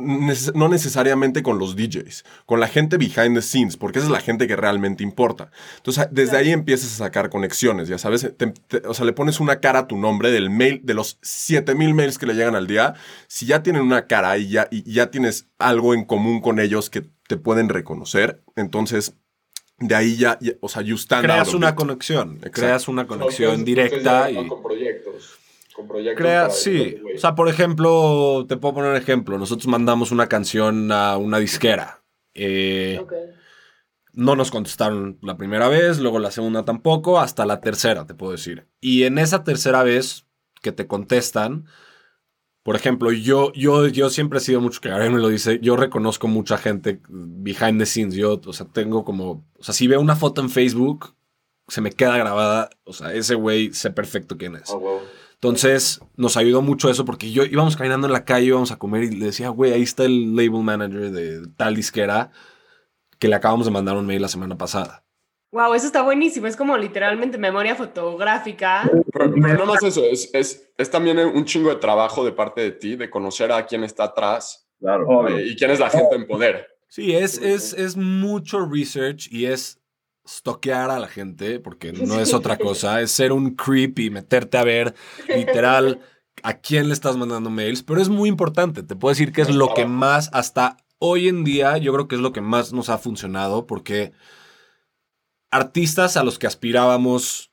neces- No necesariamente con los DJs, con la gente behind the scenes, porque esa es la gente que realmente importa. Entonces, desde ahí empiezas a sacar conexiones, ya sabes. Te- te- o sea, le pones una cara a tu nombre del mail, de los 7000 mails que le llegan al día. Si ya tienen una cara y ya, y ya tienes algo en común con ellos que te pueden reconocer, entonces de ahí ya, ya- o sea, you stand creas out una conexión, Exacto. creas una conexión directa y Con proyectos. Con proyectos sí. O sea, por ejemplo, te puedo poner un ejemplo. Nosotros mandamos una canción a una disquera. Eh, Ok. No nos contestaron la primera vez, luego la segunda tampoco, hasta la tercera, te puedo decir. Y en esa tercera vez que te contestan, por ejemplo, yo, yo, yo siempre he sido mucho que Gabriel me lo dice, yo reconozco mucha gente behind the scenes. Yo, o sea, tengo como, o sea, si veo una foto en Facebook, se me queda grabada, o sea, ese güey sé perfecto quién es. ah. Entonces nos ayudó mucho eso porque yo íbamos caminando en la calle, íbamos a comer y le decía, güey, ahí está el label manager de tal disquera que le acabamos de mandar un mail la semana pasada. Wow, eso está buenísimo. Es como literalmente memoria fotográfica. Pero, pero no más eso, es, es, es también un chingo de trabajo de parte de ti, de conocer a quién está atrás claro. eh, y quién es la gente en poder. Sí, es, es, es mucho research y es stoquear a la gente, porque no es otra cosa, es ser un creep y meterte a ver literal a quién le estás mandando mails, pero es muy importante, te puedo decir que es lo que más hasta hoy en día yo creo que es lo que más nos ha funcionado porque artistas a los que aspirábamos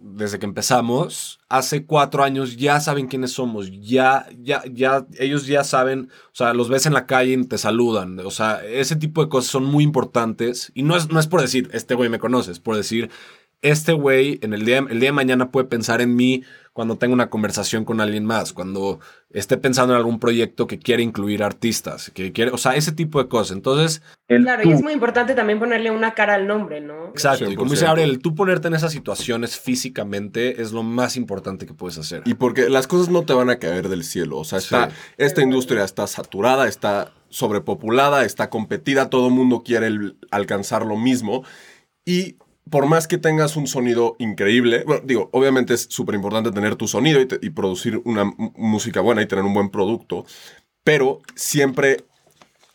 desde que empezamos, hace cuatro años ya saben quiénes somos, ya, ya, ya, ellos ya saben, o sea, los ves en la calle y te saludan, o sea, ese tipo de cosas son muy importantes y no es, no es por decir, este güey me conoce, es por decir, este güey en el día, el día de mañana puede pensar en mí cuando tenga una conversación con alguien más, cuando esté pensando en algún proyecto que quiere incluir artistas, que quiere, o sea, ese tipo de cosas. Entonces, El Claro, tú. y es muy importante también ponerle una cara al nombre, ¿no? exacto, y como dice 100%. Gabriel, tú ponerte en esas situaciones físicamente es lo más importante que puedes hacer. Y porque las cosas no te van a caer del cielo. O sea, está, Sí. esta industria está saturada, está sobrepopulada, está competida, todo el mundo quiere el- alcanzar lo mismo. Y por más que tengas un sonido increíble, bueno, digo, obviamente es súper importante tener tu sonido y, producir una música buena y tener un buen producto, pero siempre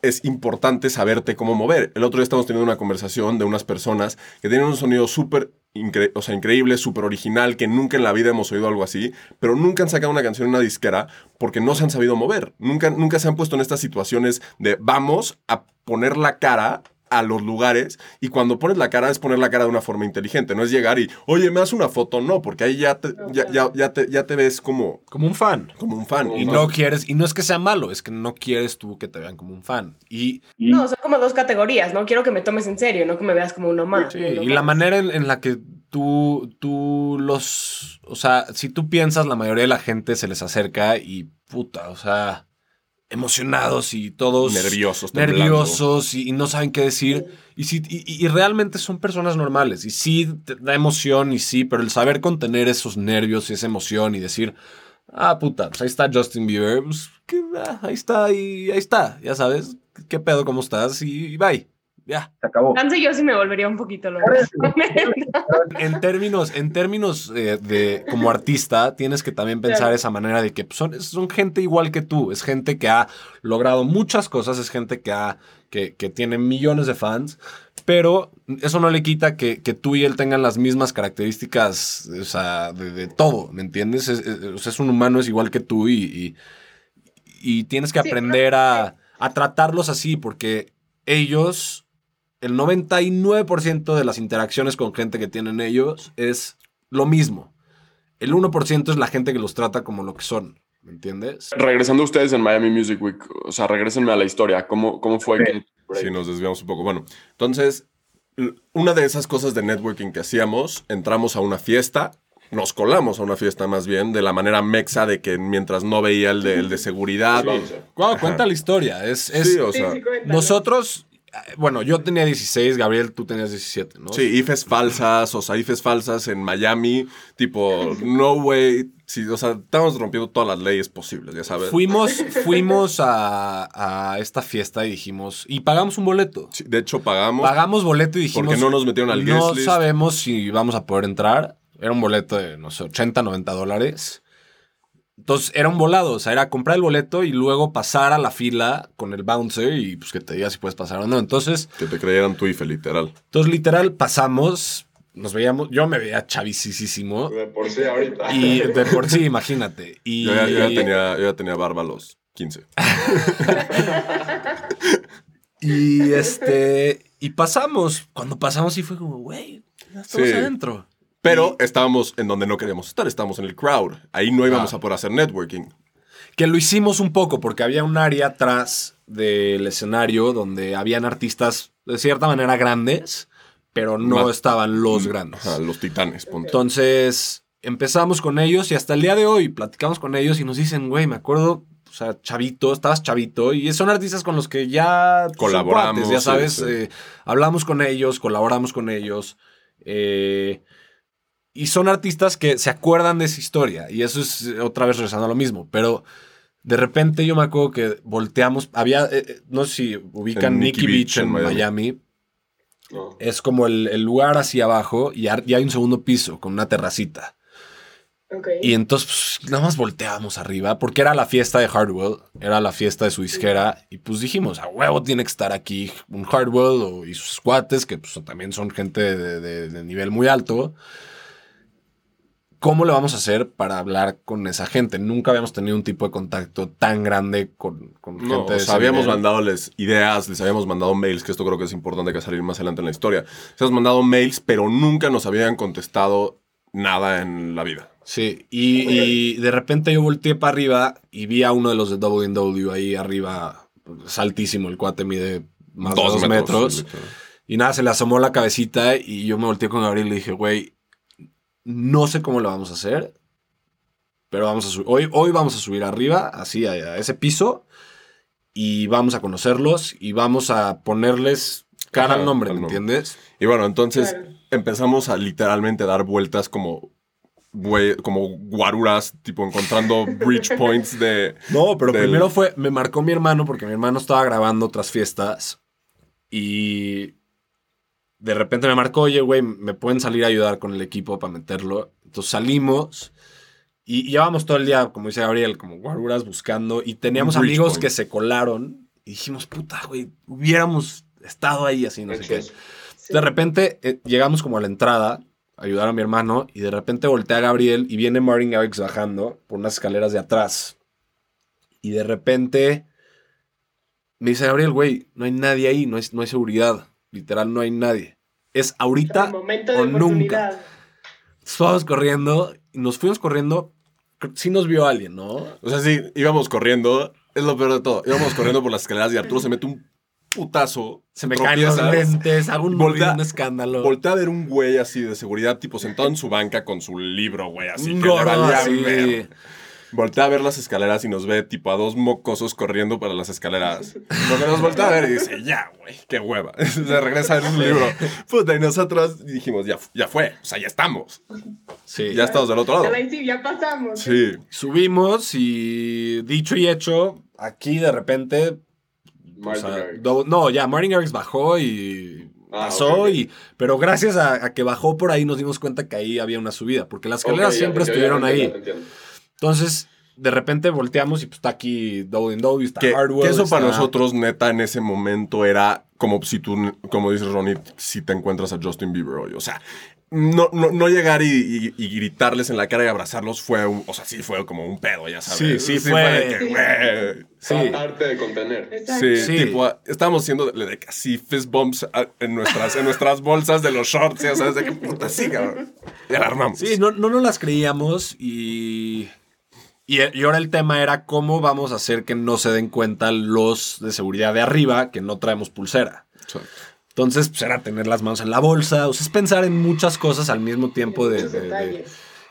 es importante saberte cómo mover. El otro día estamos teniendo una conversación de unas personas que tienen un sonido súper increíble, súper original, que nunca en la vida hemos oído algo así, pero nunca han sacado una canción en una disquera porque no se han sabido mover. Nunca, nunca se han puesto en estas situaciones de vamos a poner la cara a los lugares y cuando pones la cara es poner la cara de una forma inteligente, no es llegar y, oye, me das una foto, no, porque ahí ya te, ya, ya, ya te, ya te ves como, Como un fan. como un fan. Y no quieres, y no es que sea malo, es que no quieres tú que te vean como un fan. Y, Y No, son como dos categorías, ¿no? Quiero que me tomes en serio, no que me veas como uno más. sí, uno y la manera en, en la que tú, tú los. O sea, si tú piensas, la mayoría de la gente se les acerca y puta, o sea, emocionados y todos. Nerviosos, temblando. nerviosos y, y no saben qué decir. Y, sí, y, y realmente son personas normales. Y sí te da emoción y sí, pero el saber contener esos nervios y esa emoción y decir, ah, puta, pues ahí está Justin Bieber, pues que, ah, ahí está y ahí está, ya sabes, qué pedo, cómo estás y, y bye. Ya. se acabó. Lance yo sí me volvería un poquito loco. En términos, en términos eh, de como artista, tienes que también pensar Claro. esa manera de que pues, son, son gente igual que tú. Es gente que ha logrado muchas cosas, es gente que ha, que, que tiene millones de fans. Pero eso no le quita que, que tú y él tengan las mismas características, o sea, de, de todo, ¿me entiendes? Es, es- o sea, es un humano, es igual que tú y, y, y tienes que Sí, aprender a, a tratarlos así, porque ellos, el 99% de las interacciones con gente que tienen ellos es lo mismo. El 1% es la gente que los trata como lo que son, ¿me entiendes? Regresando a ustedes en Miami Music Week, o sea, regrésenme a la historia. ¿Cómo, cómo fue Sí. que... Sí, nos desviamos un poco. Bueno, entonces, una de esas cosas de networking que hacíamos, entramos a una fiesta, nos colamos a una fiesta más bien, de la manera mexa de que mientras no veía el de, el de seguridad. Wow, cuenta la historia. Es, es- Sí, o sea, nosotros, bueno, yo tenía 16, Gabriel, tú tenías 17, ¿no? sí, IFES falsas, o sea, IFES falsas en Miami, tipo, no way. Sí, o sea, estamos rompiendo todas las leyes posibles, ya sabes. Fuimos, fuimos a, a esta fiesta y dijimos, y pagamos un boleto. Sí, de hecho, pagamos. Pagamos boleto y dijimos. Porque no nos metieron al No guest list". sabemos si vamos a poder entrar. Era un boleto de, no sé, 80, 90 dólares. Entonces era un volado, o sea, era comprar el boleto y luego pasar a la fila con el bouncer y pues que te diga si puedes pasar o no. Entonces, Que te creyeran tu IFE, literal. entonces literal pasamos, nos veíamos, yo me veía chavisísimo De por sí ahorita. y de por sí, imagínate. Y Yo ya, yo ya tenía, yo ya tenía barba a los 15. Y este. Y pasamos. Cuando pasamos, sí fue como, güey, ya estamos Sí. adentro. Pero estábamos en donde no queríamos estar, estábamos en el crowd. Ahí no íbamos Ah. a poder hacer networking. Que lo hicimos un poco, porque había un área atrás del escenario donde habían artistas de cierta manera grandes, pero no Más- estaban los grandes. Ajá, los titanes, punto. Entonces empezamos con ellos y hasta el día de hoy platicamos con ellos y nos dicen, güey, me acuerdo, o sea, chavito, estabas chavito y son artistas con los que ya Colaboramos, cuates, ya sí, sabes, sí. eh, hablamos con ellos, colaboramos con ellos. eh, y son artistas que se acuerdan de esa historia. Y eso es eh, otra vez regresando a lo mismo. Pero de repente yo me acuerdo que volteamos. Había, eh, eh, no sé si ubican Nicky, Nikki Beach, Beach, en Miami. No. Es como el, el lugar hacia abajo y, ar- y hay un segundo piso con una terracita. Ok. Y entonces pues, nada más volteábamos arriba porque era la fiesta de Hardwell, era la fiesta de su disquera y pues dijimos, a huevo tiene que estar aquí un Hardwell o- y sus cuates que pues, también son gente de, de- de nivel muy alto. ¿Cómo le vamos a hacer para hablar con esa gente? Nunca habíamos tenido un tipo de contacto tan grande con, con No, gente o de sea, habíamos mandado ideas, les habíamos mandado mails, que esto creo que es importante que salir más adelante en la historia. Les habíamos mandado mails, pero nunca nos habían contestado nada en la vida. Sí, y, y de repente yo volteé para arriba y vi a uno de los de WW ahí arriba, es altísimo, el cuate mide más de dos metros. literal. Y nada, se le asomó la cabecita y yo me volteé con Gabriel y le dije, güey, no sé cómo lo vamos a hacer, pero vamos a subir. Hoy, hoy vamos a subir arriba, así, a, a ese piso, y vamos a conocerlos y vamos a ponerles cara Ajá, al nombre, ¿me entiendes? Y bueno, entonces Claro. empezamos a literalmente dar vueltas como, como guaruras, tipo encontrando bridge points de... No, pero del- primero fue, me marcó mi hermano porque mi hermano estaba grabando otras fiestas y de repente me marcó, oye, güey, me pueden salir a ayudar con el equipo para meterlo. Entonces salimos y, y llevábamos todo el día, como dice Gabriel, como guaruras buscando y teníamos amigos que se colaron y dijimos, puta, güey, hubiéramos estado ahí así, no sé qué. De repente eh, llegamos como a la entrada a ayudar a mi hermano y de repente voltea a Gabriel y viene Martin Garrix bajando por unas escaleras de atrás. Y de repente me dice Gabriel, güey, no hay nadie ahí, no hay, no hay seguridad. Literal, no hay nadie. Es ahorita o nunca. Fuimos corriendo y nos fuimos corriendo. Sí nos vio alguien, ¿no? O sea, sí, íbamos corriendo. Es lo peor de todo. Íbamos corriendo por las escaleras y Arturo se mete un putazo. Se me caen los lentes, hago un, Voltea- un escándalo. Voltea a ver un güey así de seguridad, tipo sentado en su banca con su libro, güey, así Un que le valía así. ver. Voltea a ver las escaleras y nos ve tipo a dos mocosos corriendo para las escaleras. Porque nos voltea a ver y dice, ya, güey, qué hueva. Se regresa a ver un libro. Puta, y nosotros dijimos, ya, ya fue, o sea, ya estamos. Sí. Ya estamos del otro lado. Ahí sí, ya pasamos. Sí. Subimos y dicho y hecho, aquí de repente. o sea, no, ya, Martin Garrix bajó y Ah, pasó. ok, ok. y Pero gracias a, a que bajó por ahí nos dimos cuenta que ahí había una subida, porque las escaleras Ok, ya, siempre ya, ya, estuvieron ya, ahí. entiendo. Entonces, de repente volteamos y pues está aquí Double W, está Que, Hardwell. que eso para nosotros, neta, en ese momento era como si tú, como dices Ronnie, si te encuentras a Justin Bieber hoy. O sea, no, no, no llegar y, y- y gritarles en la cara y abrazarlos fue un, o sea, sí fue como un pedo, ya sabes. Sí, sí fue. de que. Sí. Tratarte de contener. Exacto. Sí, Sí. tipo, estábamos haciendo de, de casi fist bumps ah, en nuestras, en nuestras bolsas de los shorts, ya sabes, de qué puta sí, cabrón. Y alarmamos. Sí, no, no nos las creíamos y, y. y ahora el tema era cómo vamos a hacer que no se den cuenta los de seguridad de arriba que no traemos pulsera. Exacto. Entonces, pues era tener las manos en la bolsa, o sea, es pensar en muchas cosas al mismo tiempo de...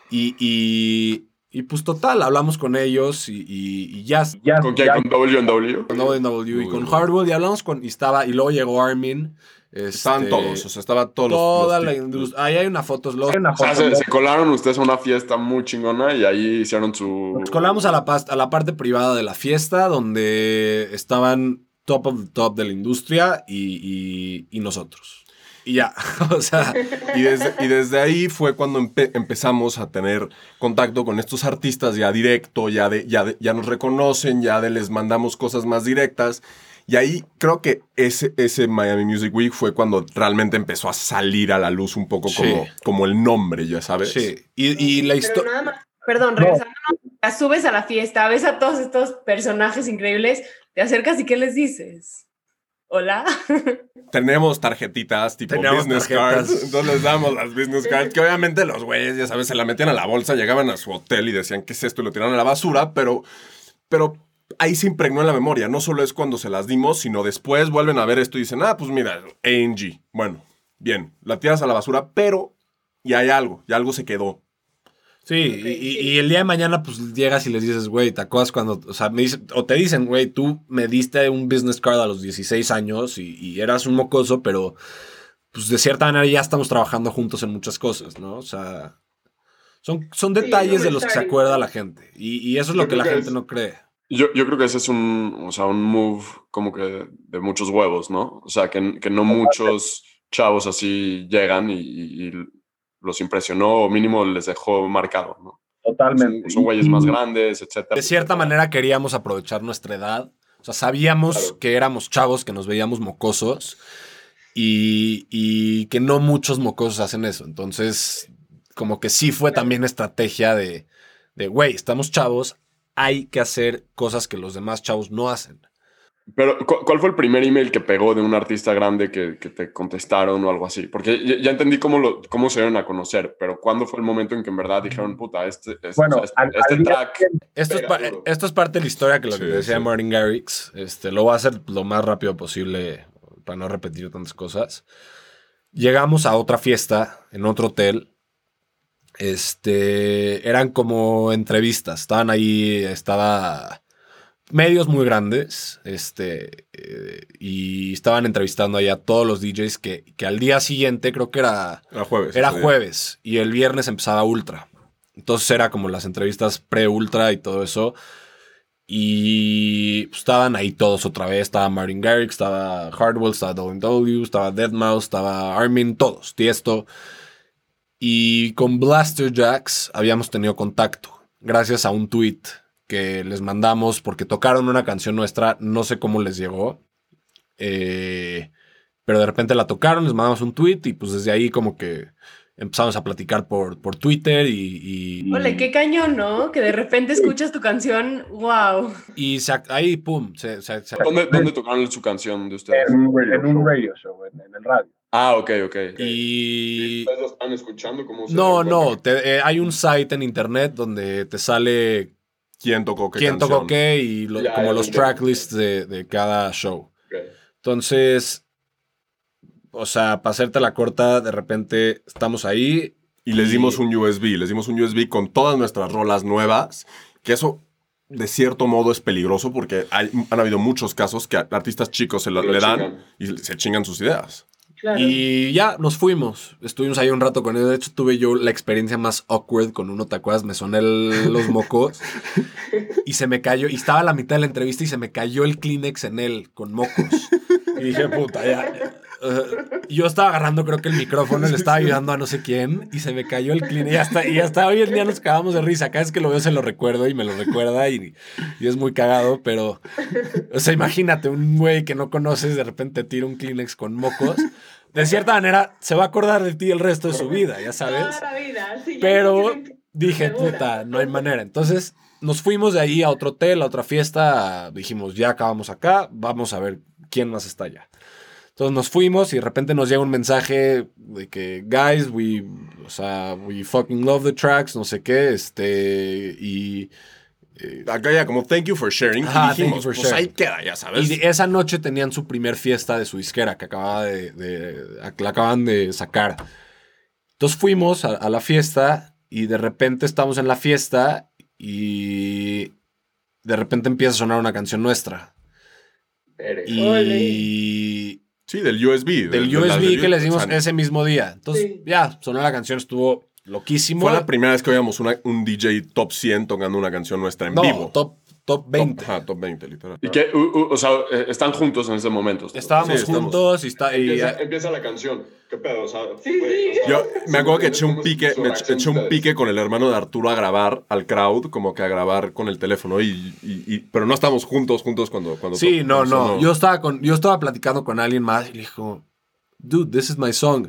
Y, y, y, pues total, hablamos con ellos y, y, y ya Ya, ¿Con quién? ¿Con W&W? con y con Hardwood y hablamos con... Y estaba, y luego llegó Armin. Estaban este, todos, o sea, estaba todos los- Toda los la tipos. industria. Ahí hay una foto. Los, hay una O sea, foto se, se colaron ustedes a una fiesta muy chingona y ahí hicieron su... Nos colamos a la, a la parte privada de la fiesta donde estaban top of the top de la industria y, y- y nosotros. Y ya, o sea, Y desde, y desde ahí fue cuando empe- empezamos a tener contacto con estos artistas ya directo, ya, de, ya, de- ya nos reconocen, ya de, les mandamos cosas más directas. Y ahí creo que ese, ese Miami Music Week fue cuando realmente empezó a salir a la luz un poco Sí. como, como el nombre, ya sabes. sí. Y, y la historia... perdón, regresando, la subes a la fiesta, ves a todos estos personajes increíbles, te acercas y ¿qué les dices? Hola. Tenemos tarjetitas tipo Teníamos business tarjetas. cards. Entonces les damos las business cards. Que obviamente los güeyes, ya sabes, se la metían a la bolsa, llegaban a su hotel y decían, ¿qué es esto? Y lo tiraron a la basura, pero, pero ahí se impregnó en la memoria. No solo es cuando se las dimos, sino después vuelven a ver esto y dicen, ah, pues mira, ANG. Bueno, bien, la tiras a la basura, pero ya hay algo, ya algo se quedó. Sí, y, el día de mañana pues llegas y les dices, güey, ¿te acuerdas cuando, o sea, me dicen, o te dicen, güey, tú me diste un business card a los 16 años y, y eras un mocoso, pero pues de cierta manera ya estamos trabajando juntos en muchas cosas, ¿no? O sea, son, son Sí, detalles no de los que se acuerda la gente. Y, y eso es lo que la gente no cree. Yo, yo creo que ese es un, o sea, un move como que de muchos huevos, ¿no? O sea, que, que no muchos chavos así llegan y, y- y los impresionó o mínimo les dejó marcado, ¿no? Totalmente. Son, son güeyes más grandes, etcétera. De cierta manera queríamos aprovechar nuestra edad. O sea, sabíamos Claro. que éramos chavos, que nos veíamos mocosos y, y que no muchos mocosos hacen eso. Entonces, como que sí fue también estrategia de, de, güey, estamos chavos, hay que hacer cosas que los demás chavos no hacen. Pero, ¿cu- ¿cuál fue el primer email que pegó de un artista grande que, que te contestaron o algo así? Porque ya, ya entendí cómo, lo, cómo se dieron a conocer, pero ¿cuándo fue el momento en que en verdad dijeron, puta, este, este, Bueno, este- al- este al día track... Esto es, esto parte de la historia que lo que Sí, te decía sí. Martin Garrix. Este, lo voy a hacer lo más rápido posible para no repetir tantas cosas. Llegamos a otra fiesta en otro hotel. Este, eran como entrevistas. Estaban ahí, estaba medios muy grandes. Este, eh, y estaban entrevistando ahí a todos los DJs que, que al día siguiente, creo que era Era jueves. era día. jueves y el viernes empezaba Ultra. Entonces era como las entrevistas pre-Ultra y todo eso. Y pues, estaban ahí todos otra vez. Estaba Martin Garrix, estaba Hardwell, estaba W, estaba Deadmau5, estaba Armin, todos, Tiesto. Y con Blaster Jacks habíamos tenido contacto gracias a un tweet que les mandamos porque tocaron una canción nuestra, no sé cómo les llegó. Eh, pero de repente la tocaron, les mandamos un tweet y pues desde ahí como que empezamos a platicar por, por Twitter y... y Ole, qué cañón, ¿no? Que de repente escuchas tu canción, wow. Y se- ahí, pum, se, se- se- ¿Dónde, dónde tocaron su canción de ustedes? En un, en un radio show, en, en el radio. Ah, ok, ok. Y... ¿Ustedes lo están escuchando? ¿Cómo se No, no, te- eh, hay un site en internet donde te sale ¿Quién tocó qué quién canción? tocó qué y lo- Ya, como ya los tracklists de, de cada show. Entonces, o sea, para hacerte la corta, de repente estamos ahí. Y les dimos un USB, les dimos un USB con todas nuestras rolas nuevas, que eso de cierto modo es peligroso porque hay- han habido muchos casos que artistas chicos se lo- Lo le dan chingan. y se chingan sus ideas. Claro. Y ya nos fuimos. Estuvimos ahí un rato con ellos. De hecho, tuve yo la experiencia más awkward con uno, ¿te acuerdas? Me soné el- los mocos y se me cayó. Y estaba a la mitad de la entrevista y se me cayó el Kleenex en él con mocos. Y dije, puta, ya. Uh, y yo estaba agarrando, creo que el micrófono, le estaba ayudando a no sé quién y se me cayó el Kleenex. Y hasta, y hasta hoy en día nos cagamos de risa. Cada vez que lo veo se lo recuerdo y me lo recuerda y, y es muy cagado, pero. O sea, imagínate, un güey que no conoces de repente tira un Kleenex con mocos. De cierta manera, se va a acordar de ti el resto de su vida, ya sabes. Toda la vida, sí, ya Pero dije, segura. puta, no hay manera. Entonces nos fuimos de ahí a otro hotel, a otra fiesta. Dijimos, ya acabamos acá, vamos a ver quién más está allá. Entonces nos fuimos y de repente nos llega un mensaje de que, guys, we, o sea, we fucking love the tracks, no sé qué, este, y, Acá ya como thank you for sharing. Ajá, y thank dijimos, you for pues sharing. ahí queda, ya sabes. y esa noche tenían su primer fiesta de su disquera que acababa de, de- la acaban de sacar. Entonces fuimos a, a la fiesta y de repente estamos en la fiesta y de repente empieza a sonar una canción nuestra. Eres. Y sí, del USB. del USB de- que les dimos ese mismo día. Entonces Sí. ya, sonó la canción, estuvo loquísimo. Fue la primera vez que oíamos una- un DJ top 100 tocando una canción nuestra en no, vivo. top, top 20. Top, ajá, top 20, literal. ¿Y? U- u- o sea, eh, están juntos en ese momento. Estábamos Sí, estamos. juntos y, está, y Empieza, empieza la canción. ¿Qué pedo? O sea, Sí, güey, sí. o sea, Yo me acuerdo que ¿entiendes eché un pique, me eché un pique con el hermano de Arturo a grabar al crowd, como que a grabar con el teléfono y, y- y- pero no estábamos juntos, juntos cuando, cuando Sí, no, no. sonó. Yo estaba con, yo estaba platicando con alguien más y le dijo, dude, this is my song.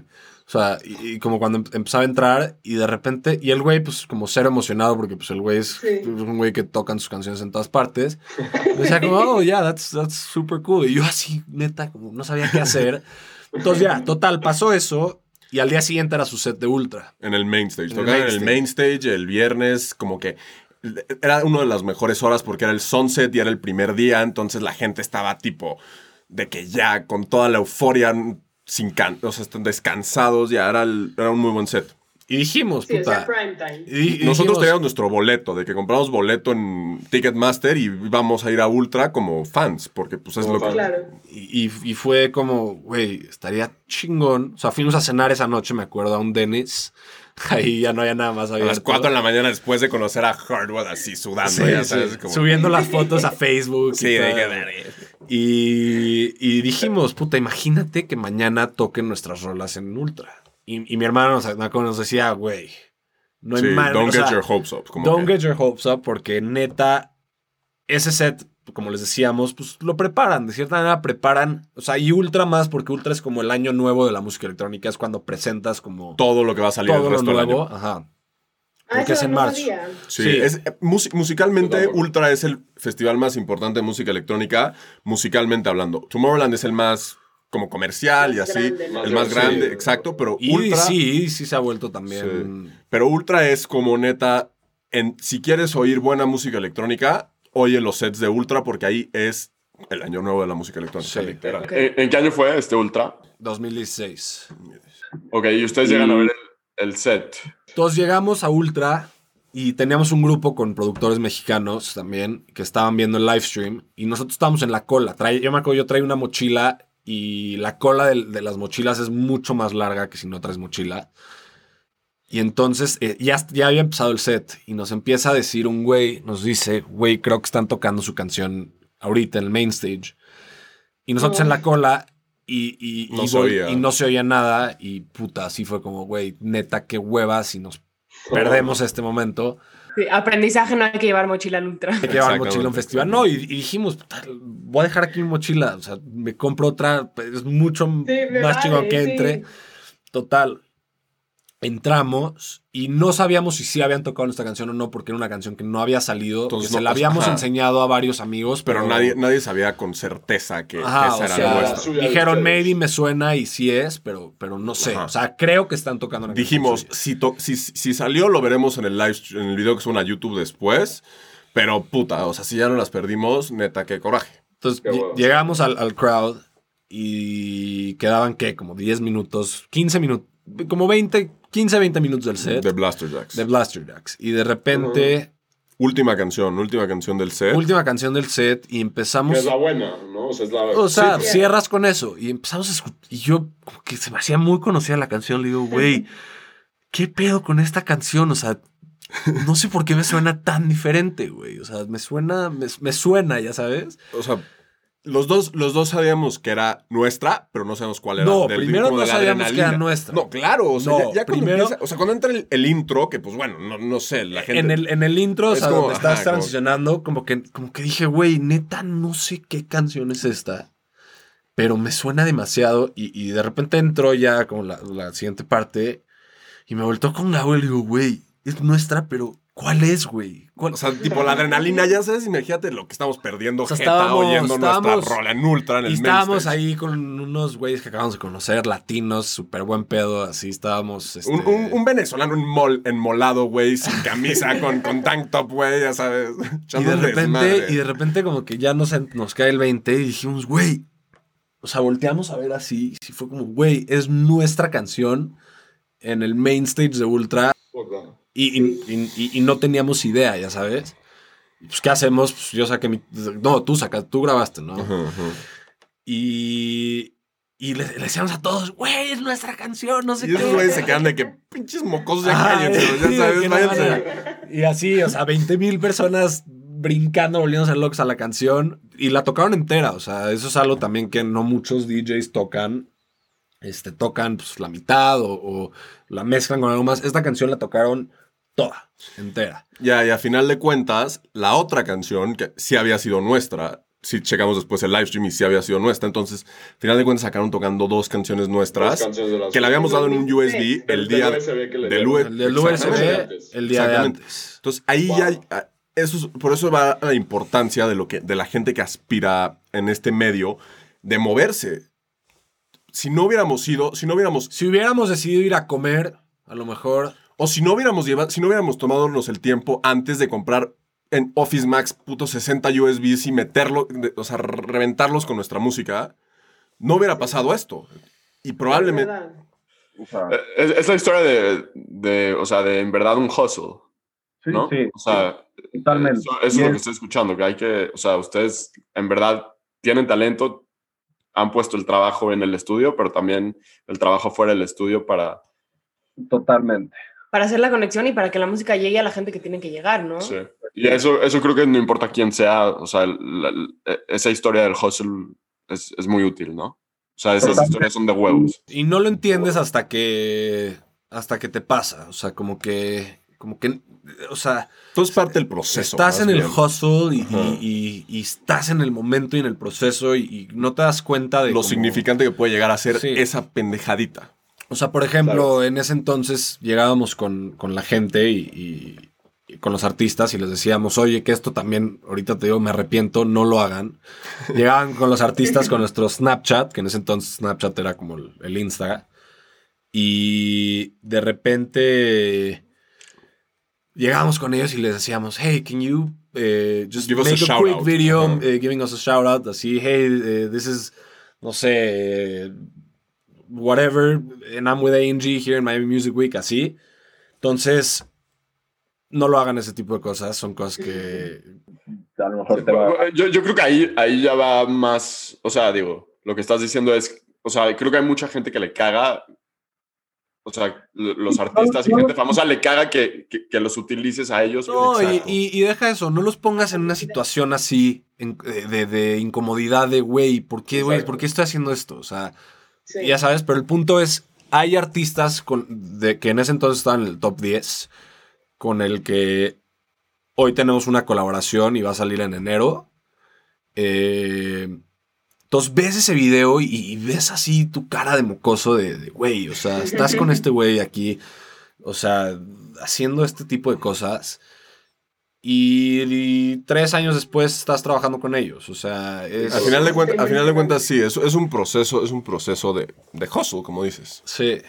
O sea, y, y como cuando em- empezaba a entrar y de repente, y el güey, pues como cero emocionado, porque pues el güey es, Sí. es un güey que tocan sus canciones en todas partes. Me decía como, oh, yeah, that's, that's super cool. Y yo así, neta, como no sabía qué hacer. Entonces ya, total, pasó eso y al día siguiente era su set de Ultra. En el main stage. En el Tocaban main en el stage. main stage el viernes, como que era una de las mejores horas porque era el sunset y era el primer día, entonces la gente estaba tipo de que ya con toda la euforia, sin can o sea, están descansados, ya era, el- era un muy buen set. Y dijimos, Sí, o puta. sea, prime time. y- y Nosotros dijimos, teníamos nuestro boleto, de que compramos boleto en Ticketmaster y íbamos a ir a Ultra como fans, porque pues es lo que... Claro. Y, y- fue como, güey, estaría chingón. O sea, fuimos a cenar esa noche, me acuerdo, a un Dennis. Ahí ya no había nada más A abierto. las 4 de la mañana después de conocer a Hardwood así sudando, Sí, ya sí, sabes, como... Subiendo las fotos a Facebook. Sí, y, de todo. que. Y, y dijimos, puta, imagínate que mañana toquen nuestras rolas en Ultra. Y, y mi hermano nos, nos decía, güey, no hay Sí, don't o get sea, your hopes up. como Don't que- get your hopes up porque neta, ese set, como les decíamos, pues lo preparan, de cierta manera preparan, o sea, y Ultra más porque Ultra es como el año nuevo de la música electrónica, es cuando presentas como todo lo que va a salir todo el lo resto del año. ajá. Ah, Porque eso es en no marzo. Sí, Sí. es, eh, mus- musicalmente. Ultra es el festival más importante de música electrónica, musicalmente hablando. Tomorrowland es el más como comercial y así, grande, ¿no? el más Sí. grande, exacto, pero Y Ultra, sí, sí se ha vuelto también. pero Ultra es como neta, en, si quieres oír buena música electrónica, oye los sets de Ultra porque ahí es el año nuevo de la música electrónica, Sí. literal. Ok. ¿En, en qué año fue este Ultra? 2016. Ok, y ustedes llegan a ver el, el set. Entonces llegamos a Ultra y teníamos un grupo con productores mexicanos también que estaban viendo el live stream y nosotros estábamos en la cola. Trae- yo me acuerdo, yo traía una mochila y la cola de, las mochilas es mucho más larga que si no traes mochila. Y entonces eh, ya, ya había empezado el set y nos empieza a decir un güey, nos dice, güey, creo que están tocando su canción ahorita en el main stage. Y nosotros en la cola y, y, No y se vol- oía. y no se oía nada y puta, así fue como, güey, neta, qué huevas y nos perdemos este momento. Sí, aprendizaje no hay que llevar mochila al ultra. Hay que llevar mochila a un festival. No, y, y dijimos, puta, voy a dejar aquí mi mochila. O sea, me compro otra, es mucho más chingón vale, que sí. entre. Total. Entramos y no sabíamos si sí habían tocado nuestra canción o no, porque era una canción que no había salido. Entonces, que se la pues, habíamos ajá. enseñado a varios amigos, Pero pero, nadie, nadie sabía con certeza que, Ajá, esa o era sea, nuestra. dijeron, maybe me suena y sí es, pero, pero no sé. Ajá. O sea, creo que están tocando una canción Dijimos, si, to- si, si salió, lo veremos en el live, en el video que suena a YouTube después. Pero puta, o sea, si ya no las perdimos, neta, qué coraje. Entonces Qué llegamos al, al crowd y quedaban, ¿qué? Como 10 minutos, 15 minutos, como 20, 15, 20 minutos del set De Blaster Jacks. de Blaster Jacks. Y de repente, Última canción, última canción del set. última canción del set y Que empezamos... es la buena, ¿no? O sea, es la... O sea, Sí, cierras con eso y empezamos a escuchar. Y yo, como que se me hacía muy conocida la canción. Le digo, güey, ¿qué pedo con esta canción? O sea, no sé por qué me suena tan diferente, güey. O sea, me suena, me, me suena, ya sabes. O sea, los dos, los dos sabíamos que era nuestra, pero no sabíamos cuál era. No, Del- primero no sabíamos que era nuestra. No, claro. O sea, No, ya, ya cuando primero- empieza- o sea, cuando entra el, el intro, que pues bueno, no, no sé, la gente. En el, en el intro, o Es sea, como, donde estás ajá, transicionando, como que, como que dije, güey, neta, no sé qué canción es esta, pero me suena demasiado. Y, y de repente entró ya como la, la siguiente parte y me voltó con la y le digo, güey, es nuestra, pero ¿cuál es, güey? ¿Cuál? O sea, tipo la adrenalina, ya sabes, imagínate lo que estamos perdiendo O sea, jeta estábamos- oyendo estábamos- nuestra rola en ultra en Y el main estábamos stage. ahí con unos güeyes que acabamos de conocer, latinos, súper buen pedo, así estábamos. este, Un, un- un venezolano enmol- enmolado, güey, sin camisa, con, con tank top, güey, ya sabes. y de repente, y de repente como que ya nos, nos cae el 20 y dijimos, güey, o sea, volteamos a ver así, y fue como, güey, es nuestra canción en el main stage de Ultra y, y- y- y- y no teníamos idea, ya sabes. Y, Pues, ¿qué hacemos? Pues yo saqué mi... No, tú sacas, tú grabaste, ¿no? Ajá, ajá. Y... Y le, le decíamos a todos, güey, es nuestra canción, no sé Y qué. esos güeyes se quedan de que pinches mocosos ya cállense, ya sabes, váyanse. Y así, o sea, 20 mil personas brincando, volviéndose locos a la canción. Y la tocaron entera. O sea, eso es algo también que no muchos DJs tocan. Este, tocan pues, la mitad o, o la mezclan con algo más. Esta canción la tocaron toda, entera. Ya, y a final de cuentas, la otra canción, que sí había sido nuestra, si checamos después el live stream y sí había sido nuestra, entonces, a final de cuentas sacaron tocando dos canciones nuestras, Dos canciones de las- que le habíamos dado en un USB el día del USB. UE El día de antes. Entonces, ahí Wow. ya, eso es- por eso va la importancia de, lo que, de la gente que aspira en este medio de moverse. Si no hubiéramos ido, si no hubiéramos Si hubiéramos decidido ir a comer, a lo mejor. O si no hubiéramos llevado, si no hubiéramos tomado el tiempo antes de comprar en Office Max puto 60 USBs y meterlo, de- o sea, re- reventarlos con nuestra música, no hubiera pasado esto. Y probablemente... O sea, Eh, Es, es la historia de, de, o sea, de en verdad un hustle, sí, ¿no? sí, o sea, totalmente. Eso, eso es lo que es- estoy escuchando, que hay que, o sea, ustedes en verdad tienen talento, han puesto el trabajo en el estudio, pero también el trabajo fuera del estudio para... Totalmente. Para hacer la conexión y para que la música llegue a la gente que tiene que llegar, ¿no? Sí. Y eso, eso creo que no importa quién sea, o sea, la- la- esa historia del hustle es, es muy útil, ¿no? O sea, esas Totalmente. historias son de huevos. Y no lo entiendes hasta que. hasta que te pasa. O sea, como que. como que. O sea. Todo es parte del proceso. Estás en el hustle y, y- y- y estás en el momento y en el proceso y, y no te das cuenta de Lo significante que puede llegar a ser Sí. esa pendejadita. O sea, por ejemplo, en ese entonces llegábamos con, con la gente y, y- y con los artistas y les decíamos, oye, que esto también, ahorita te digo, me arrepiento, no lo hagan. Llegaban con los artistas con nuestro Snapchat, que en ese entonces Snapchat era como el, el Insta. Y de repente llegábamos con ellos y les decíamos, hey, can you eh, just Give us a make a, shout quick out." video Ajá. eh, giving us a shout out? Así, hey, eh, this is, no sé, whatever, and I'm with A&G here in Miami Music Week, así. Entonces, no lo hagan ese tipo de cosas, son cosas que... A lo mejor te va. Yo, yo creo que ahí, ahí ya va más, o sea, digo, lo que estás diciendo es, o sea, creo que hay mucha gente que le caga o sea, los artistas y gente famosa le caga que, que, los utilices a ellos. No, y, deja eso, no los pongas en una situación así de, de, incomodidad de, güey, ¿por qué, güey? ¿Por qué estoy haciendo esto? O sea, ya sabes, pero el punto es, hay artistas con, de, que en ese entonces estaban en el top 10, con el que hoy tenemos una colaboración y va a salir en enero. Eh, entonces ves ese video y, ves así tu cara de mocoso de, güey, o sea, estás con este güey aquí, o sea, haciendo este tipo de cosas. Y, tres años después estás trabajando con ellos. O sea, es... Al final de, cuentas, al final de cuentas, sí, es, es un proceso, es un proceso de, de hustle, como dices. Sí.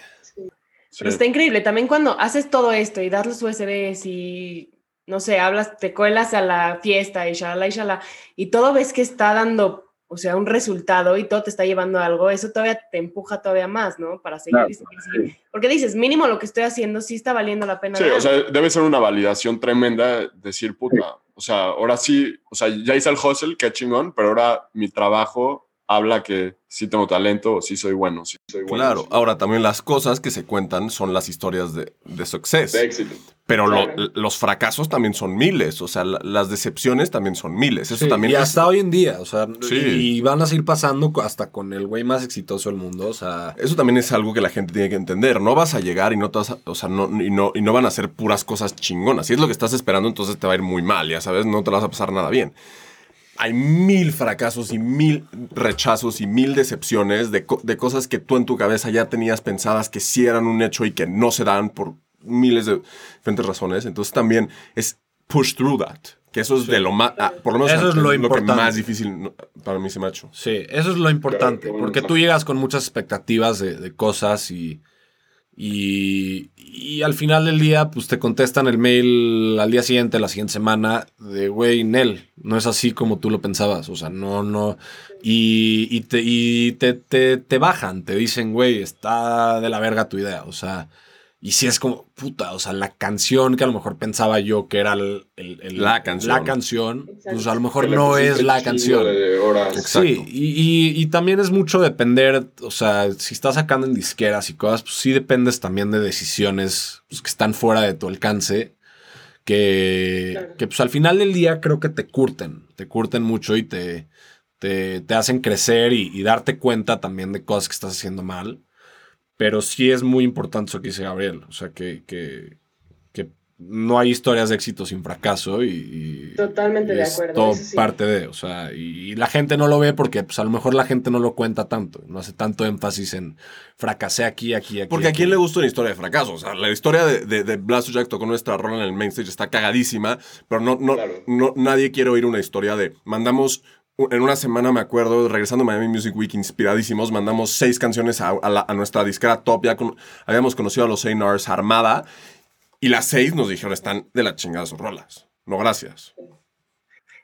Pero está increíble. También cuando haces todo esto y das los USBs y, no sé, hablas, te cuelas a la fiesta y shalala y shalala, y todo ves que está dando o sea, un resultado y todo te está llevando a algo, eso todavía te empuja todavía más, ¿no? Para seguir, y seguir, Porque dices, mínimo lo que estoy haciendo sí está valiendo la pena. Sí, o sea, debe ser una validación tremenda decir, puta, o sea, ahora sí, o sea, ya hice el hustle, qué chingón, pero ahora mi trabajo habla que sí tengo talento, sí soy bueno, sí soy bueno. Claro, ahora también las cosas que se cuentan son las historias de, de success. De éxito. Pero los fracasos también son miles, o sea, las decepciones también son miles. Eso también y hasta hoy en día, o sea, y, van a seguir pasando hasta con el güey más exitoso del mundo, o sea. Eso también es algo que la gente tiene que entender. No vas a llegar y no te vas a, o sea, no, y no, y no van a ser puras cosas chingonas. Si es lo que estás esperando, entonces te va a ir muy mal, ya sabes, no te vas a pasar nada bien hay mil fracasos y mil rechazos y mil decepciones de, de, cosas que tú en tu cabeza ya tenías pensadas que sí eran un hecho y que no se dan por miles de diferentes razones. Entonces también es push through that. Que eso es de lo más, ah, por lo menos eso es lo, lo, que más difícil para mí se me ha hecho. Sí, eso es lo importante, porque tú llegas con muchas expectativas de, de cosas y, y, y, al final del día, pues te contestan el mail al día siguiente, la siguiente semana, de güey, Nel, no es así como tú lo pensabas. O sea, no, no. Y, y, te, y te, te, te bajan, te dicen, güey, está de la verga tu idea. O sea, y si es como, puta, o sea, la canción que a lo mejor pensaba yo que era el, la canción, la canción pues a lo mejor no es la canción. Sí, y, y, también es mucho depender, o sea, si estás sacando en disqueras y cosas, pues sí dependes también de decisiones pues, que están fuera de tu alcance, que, que pues al final del día creo que te curten, te curten mucho y te, te, te hacen crecer y, y darte cuenta también de cosas que estás haciendo mal. Pero sí es muy importante eso que dice Gabriel. O sea, que, que, que no hay historias de éxito sin fracaso y, totalmente de acuerdo. Todo parte de, o sea, y, la gente no lo ve porque pues, a lo mejor la gente no lo cuenta tanto, no hace tanto énfasis en fracasé aquí, aquí, aquí. Porque a quién le gusta una historia de fracaso, o sea, la historia de, de, de Blast Jack tocó nuestra rola en el main stage está cagadísima, pero no, no, no, nadie quiere oír una historia de mandamos en una semana me acuerdo, regresando a Miami Music Week, inspiradísimos, mandamos seis canciones a, nuestra disquera top. Ya habíamos conocido a los A&Rs Armada y las seis nos dijeron están de la chingada sus rolas. No, gracias.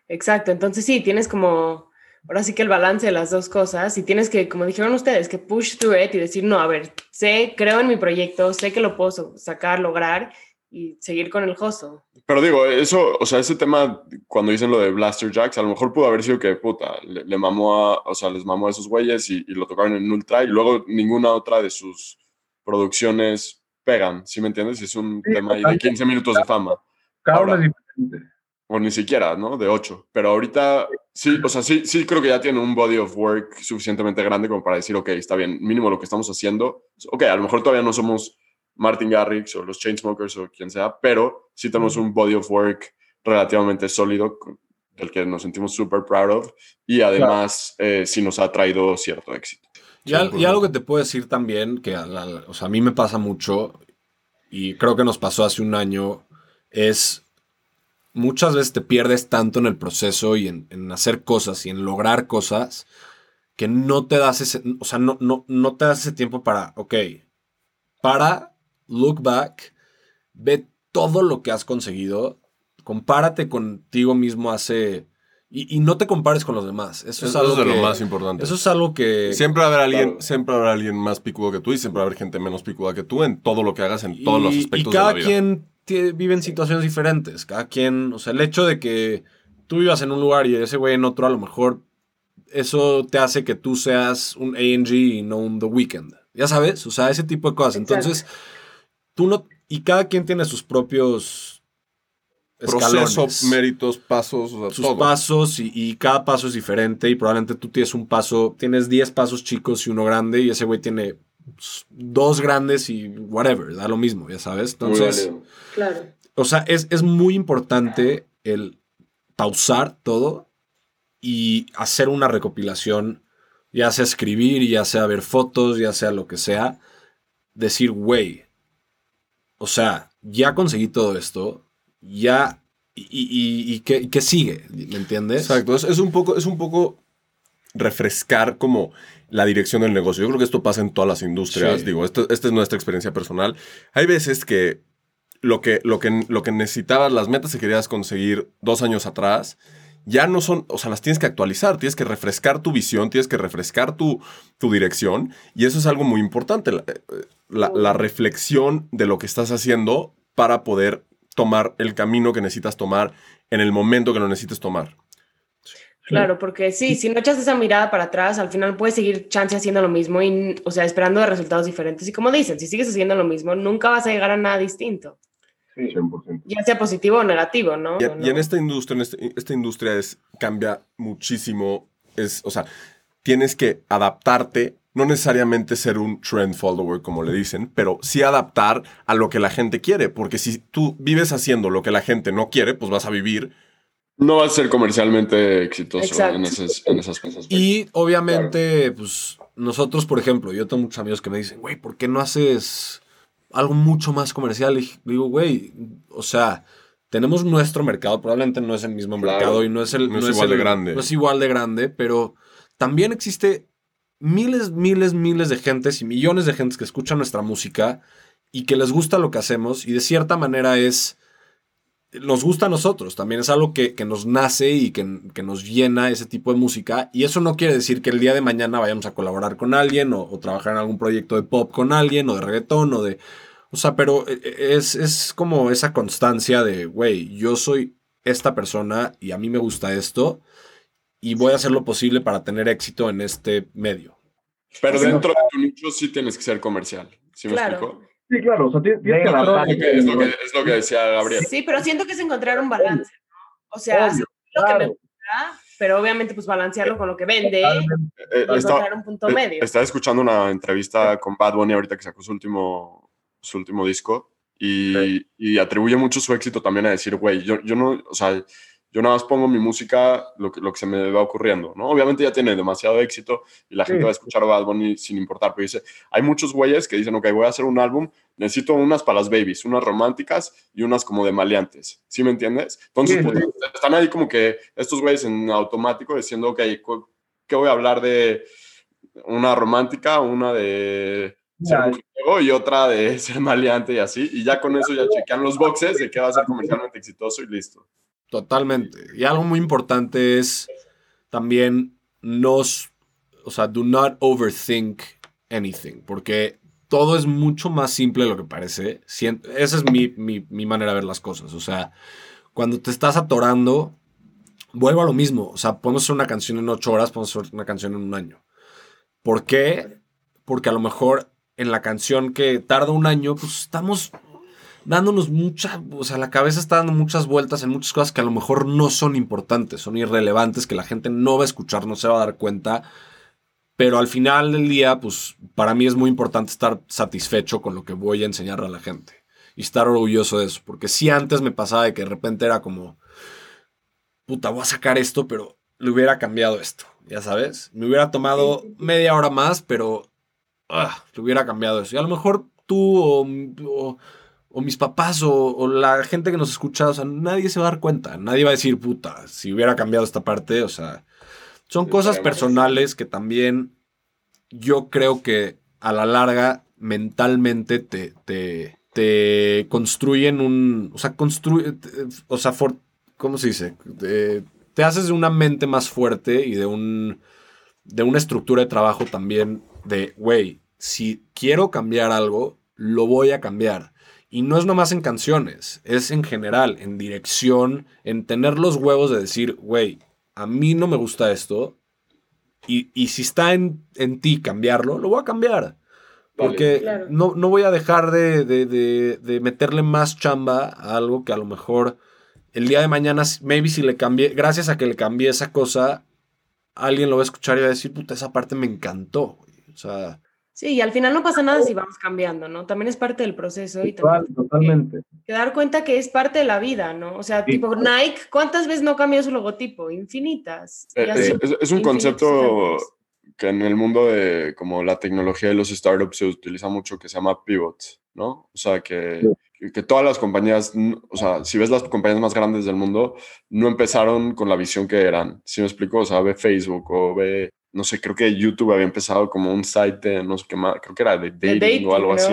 Exacto, entonces sí, tienes como, ahora sí que el balance de las dos cosas y tienes que, como dijeron ustedes, que push through it y decir, no, a ver, sé, creo en mi proyecto, sé que lo puedo sacar, lograr y seguir con el hustle. Pero digo, eso, o sea, ese tema, cuando dicen lo de Blaster Jacks, a lo mejor pudo haber sido que, puta, le, mamó a, o sea, les mamó a esos güeyes y, lo tocaron en Ultra y luego ninguna otra de sus producciones pegan, ¿sí me entiendes? Es un tema de 15 minutos de fama. Cada es diferente. O ni siquiera, ¿no? De 8. Pero ahorita, sí, o sea, sí, sí creo que ya tiene un body of work suficientemente grande como para decir, ok, está bien, mínimo lo que estamos haciendo. Ok, a lo mejor todavía no somos Martin Garrix o los Chainsmokers o quien sea, pero sí tenemos un body of work relativamente sólido del que nos sentimos súper proud of y además eh, sí nos ha traído cierto éxito. Y, algo que te puedo decir también, que o sea, a mí me pasa mucho y creo que nos pasó hace un año, es muchas veces te pierdes tanto en el proceso y en, en hacer cosas y en lograr cosas que no te das ese, o sea, no, no, no te das ese tiempo para, ok, para look back, ve todo lo que has conseguido, compárate contigo mismo hace... Y, no te compares con los demás. Eso es, algo de lo más importante. Eso es algo que... Siempre va a haber alguien, siempre va a haber alguien más picudo que tú y siempre va a haber gente menos picuda que tú en todo lo que hagas, en todos los aspectos de la vida. Y cada quien vive en situaciones diferentes. Cada quien... O sea, el hecho de que tú vivas en un lugar y ese güey en otro, a lo mejor eso te hace que tú seas un ANG y no un The Weeknd. Ya sabes, o sea, ese tipo de cosas. Entonces, tú no, y cada quien tiene sus propios Proceso, escalones. méritos, pasos, o sea, sus todo. pasos y, y cada paso es diferente y probablemente tú tienes un paso, tienes 10 pasos chicos y uno grande y ese güey tiene dos grandes y whatever, da lo mismo, ya sabes. Entonces. Claro. o sea, es, es muy importante el pausar todo y hacer una recopilación, ya sea escribir, ya sea ver fotos, ya sea lo que sea, decir, güey, o sea, ya conseguí todo esto, ya, y, y, y- qué, qué sigue, ¿me entiendes? Exacto, es, es un poco, es un poco refrescar como la dirección del negocio. Yo creo que esto pasa en todas las industrias. Sí. Digo, esto- esta es nuestra experiencia personal. Hay veces que lo que, lo que lo que necesitabas, las metas que querías conseguir dos años atrás, ya no son, o sea, las tienes que actualizar, tienes que refrescar tu visión, tienes que refrescar tu, tu dirección. Y eso es algo muy importante, la, la- la reflexión de lo que estás haciendo para poder tomar el camino que necesitas tomar en el momento que lo necesites tomar. Claro, porque sí, si no echas esa mirada para atrás, al final puedes seguir chance haciendo lo mismo y, o sea, esperando de resultados diferentes. Y como dicen, si sigues haciendo lo mismo, nunca vas a llegar a nada distinto, Sí, 100%. ya sea positivo o negativo, ¿no? Y, ¿O no? y en esta industria, en este- esta industria es, cambia muchísimo. Es, o sea, tienes que adaptarte, no necesariamente ser un trend follower, como le dicen, pero sí adaptar a lo que la gente quiere. Porque si tú vives haciendo lo que la gente no quiere, pues vas a vivir. No va a ser comercialmente exitoso en, esas, en esas cosas. Y obviamente, pues nosotros, por ejemplo, yo tengo muchos amigos que me dicen, güey, ¿por qué no haces algo mucho más comercial? Y digo, güey, o sea, tenemos nuestro mercado, probablemente no es el mismo Claro. mercado y no es el No es igual de grande. No es igual de grande, pero también existe miles, miles, miles de gentes y millones de gentes que escuchan nuestra música y que les gusta lo que hacemos y de cierta manera es nos gusta a nosotros, también es algo que, que nos nace y que, que nos llena ese tipo de música. Y eso no quiere decir que el día de mañana vayamos a colaborar con alguien o, o trabajar en algún proyecto de pop con alguien o de reggaetón o de... O sea, pero eh, es, es como esa constancia de, güey, yo soy esta persona y a mí me gusta esto y voy a hacer lo posible para tener éxito en este medio. Pero dentro de tu nicho sí tienes que ser comercial. ¿Sí me Claro. explico? Sí, claro, o sea, tienes, que adaptarte. Es lo que, es lo que decía Gabriel. Sí, pero siento que es encontrar un balance. O sea, Obvio, lo que me gusta, pero obviamente pues balancearlo con lo que vende. Eh, y encontrar un punto eh, medio. estaba escuchando una entrevista con Bad Bunny ahorita que sacó su último, su último disco y, y atribuye mucho su éxito también a decir, güey, yo, yo no, o sea, yo nada más pongo mi música lo que, lo que se me va ocurriendo, ¿no? Obviamente ya tiene demasiado éxito y la gente Sí. va a escuchar Bad Bunny sin importar, pero dice, hay muchos güeyes que dicen, ok, voy a hacer un álbum, necesito unas para las babies, unas románticas y unas como de maleantes, ¿sí me entiendes? Entonces, Sí, pues, están ahí como que estos güeyes en automático diciendo, ok, ¿qué voy a hablar de una romántica, una de ser mujeriego y otra de ser maleante y así? Y ya con eso ya chequean los boxes de que va a ser comercialmente exitoso y listo. Totalmente. Y algo muy importante es también nos, o sea, do not overthink anything, porque todo es mucho más simple de lo que parece. Esa es mi, mi- mi manera de ver las cosas. O sea, cuando te estás atorando, vuelvo a lo mismo. O sea, podemos hacer una canción en ocho horas, podemos hacer una canción en un año. ¿Por qué? Porque a lo mejor en la canción que tarda un año, pues estamos dándonos mucha, o sea, la cabeza está dando muchas vueltas en muchas cosas que a lo mejor no son importantes, son irrelevantes, que la gente no va a escuchar, no se va a dar cuenta. Pero al final del día, pues para mí es muy importante estar satisfecho con lo que voy a enseñarle a la gente y estar orgulloso de eso. Porque si antes me pasaba de que de repente era como, puta, voy a sacar esto, pero le hubiera cambiado esto, ya sabes. Me hubiera tomado media hora más, pero ah, le hubiera cambiado eso. Y a lo mejor tú o, o- o mis papás o, o la gente que nos escucha, o sea, nadie se va a dar cuenta. Nadie va a decir, puta, si hubiera cambiado esta parte, o sea, son Sí, cosas personales que también yo creo que a la larga mentalmente te, te, te construyen un, o sea, construye, o sea, for- ¿cómo se dice? Te, te haces de una mente más fuerte y de un, de una estructura de trabajo también de, güey, si quiero cambiar algo, lo voy a cambiar. Y no es nomás en canciones, es en general, en dirección, en tener los huevos de decir, güey, a mí no me gusta esto. Y, y si está en, en ti cambiarlo, lo voy a cambiar. Porque Claro. no, no voy a dejar de, de- de- de meterle más chamba a algo que a lo mejor el día de mañana, maybe si le cambié, gracias a que le cambié esa cosa, alguien lo va a escuchar y va a decir, puta, esa parte me encantó. güey". O sea, Sí, y al final no pasa nada si vamos cambiando, ¿no? También es parte del proceso y Total- totalmente. que dar cuenta que es parte de la vida, ¿no? O sea, Sí. tipo Nike, ¿cuántas veces no cambió su logotipo? Infinitas. Eh, así, es, un concepto que en el mundo de como la tecnología y los startups se utiliza mucho que se llama pivot, ¿no? O sea, que, que, que todas las compañías, o sea, si ves las compañías más grandes del mundo, no empezaron con la visión que eran. ¿Sí me explico? O sea, ve Facebook o ve, no sé, creo que YouTube había empezado como un site de, no sé qué más, creo que era de De dating, o algo así.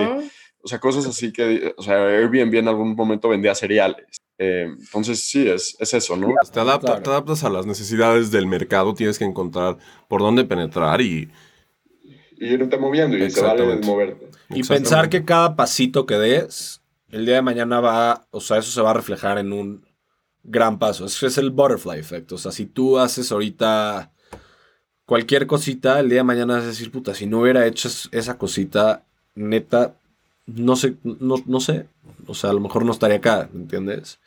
O sea, cosas así que, o sea, Airbnb en algún momento vendía cereales. Eh, entonces, sí, es, es eso, ¿no? Te, adapta- Claro. te adaptas a las necesidades del mercado, tienes que encontrar por dónde penetrar y... Y irte moviendo y se vale moverte. y pensar que cada pasito que des, el día de mañana va, o sea, eso se va a reflejar en un gran paso. Eso es el butterfly effect. O sea, si tú haces ahorita cualquier cosita, el día de mañana vas a decir, puta, si no hubiera hecho es- esa cosita, neta, no sé, no, no sé. O sea, a lo mejor no estaría acá, ¿me entiendes?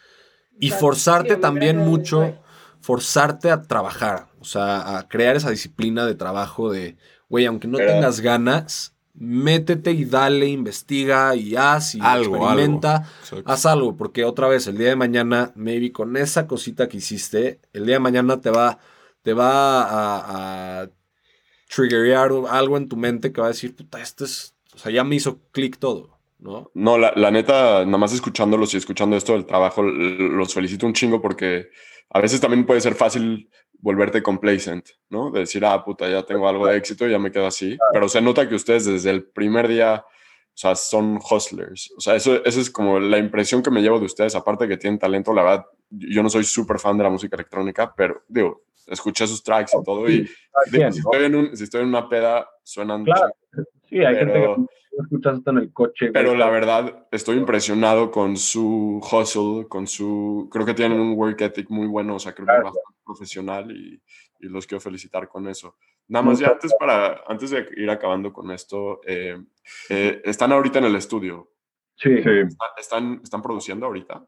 Y forzarte también mucho, forzarte a trabajar, o sea, a crear esa disciplina de trabajo de, güey, aunque no Pero- tengas ganas, métete y dale, investiga y haz y Algo, experimenta, Exacto. haz algo, porque otra vez, el día de mañana, maybe con esa cosita que hiciste, el día de mañana te va, te va a, a triggerear algo en tu mente que va a decir, puta, esto es, o sea, ya me hizo clic todo, ¿no? No, la, la neta, nada más escuchándolos y escuchando esto del trabajo, los felicito un chingo porque a veces también puede ser fácil volverte complacent, ¿no? De decir, ah, puta, ya tengo algo de éxito, ya me quedo así. Pero se nota que ustedes desde el primer día, o sea, son hustlers. O sea, eso, eso es como la impresión que me llevo de ustedes, aparte de que tienen talento, la verdad, yo no soy súper fan de la música electrónica, pero digo, escuché sus tracks y todo y quien, si, ¿no? estoy en un- si estoy en una peda, suenan Claro. Sí, hay gente Pero- que tú escuchas esto en el coche. Pero güey. la verdad, estoy impresionado con su hustle, con su... Creo que tienen un work ethic muy bueno, o sea, creo que es Claro. bastante profesional y, y los quiero felicitar con eso. Nada más, ya antes, para, antes de ir acabando con esto, eh, eh, están ahorita en el estudio. Sí, ¿Está- ¿Están, están produciendo ahorita?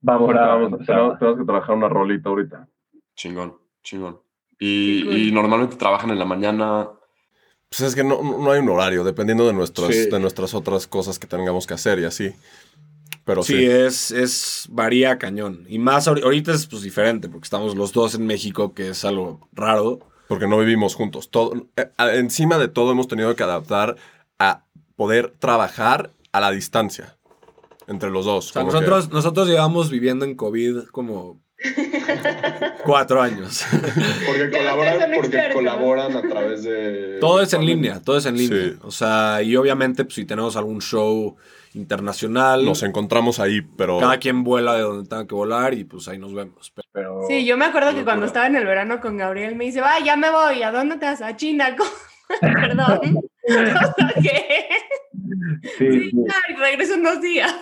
vamos, Ahora a vamos a tenemos, tenemos que trabajar una rolita ahorita. Chingón, chingón. Y, Qué cool. y normalmente trabajan en la mañana. Pues es que no, no hay un horario, dependiendo de nuestras, Sí. de nuestras otras cosas que tengamos que hacer y así. Pero Sí, sí. es, es, varía cañón. Y más ahori- ahorita es pues diferente, porque estamos los dos en México, que es algo raro. porque no vivimos juntos. Todo, eh, encima de todo hemos tenido que adaptar a poder trabajar a la distancia entre los dos. O sea, que- nosotros, nosotros llevamos viviendo en COVID como cuatro años. Porque colaboran, porque colaboran a través de... todo es en línea, todo es en línea. Sí. O sea, y obviamente pues, si tenemos algún show internacional, nos encontramos ahí, pero cada quien vuela de donde tenga que volar y pues ahí nos vemos. Pero- Sí, yo me acuerdo que cuando estaba en el verano con Gabriel me dice, va, ya me voy, ¿a dónde te vas? A China. ¿Cómo? Perdón. ¿Qué? Sí, Sí, sí. claro, regreso en dos días.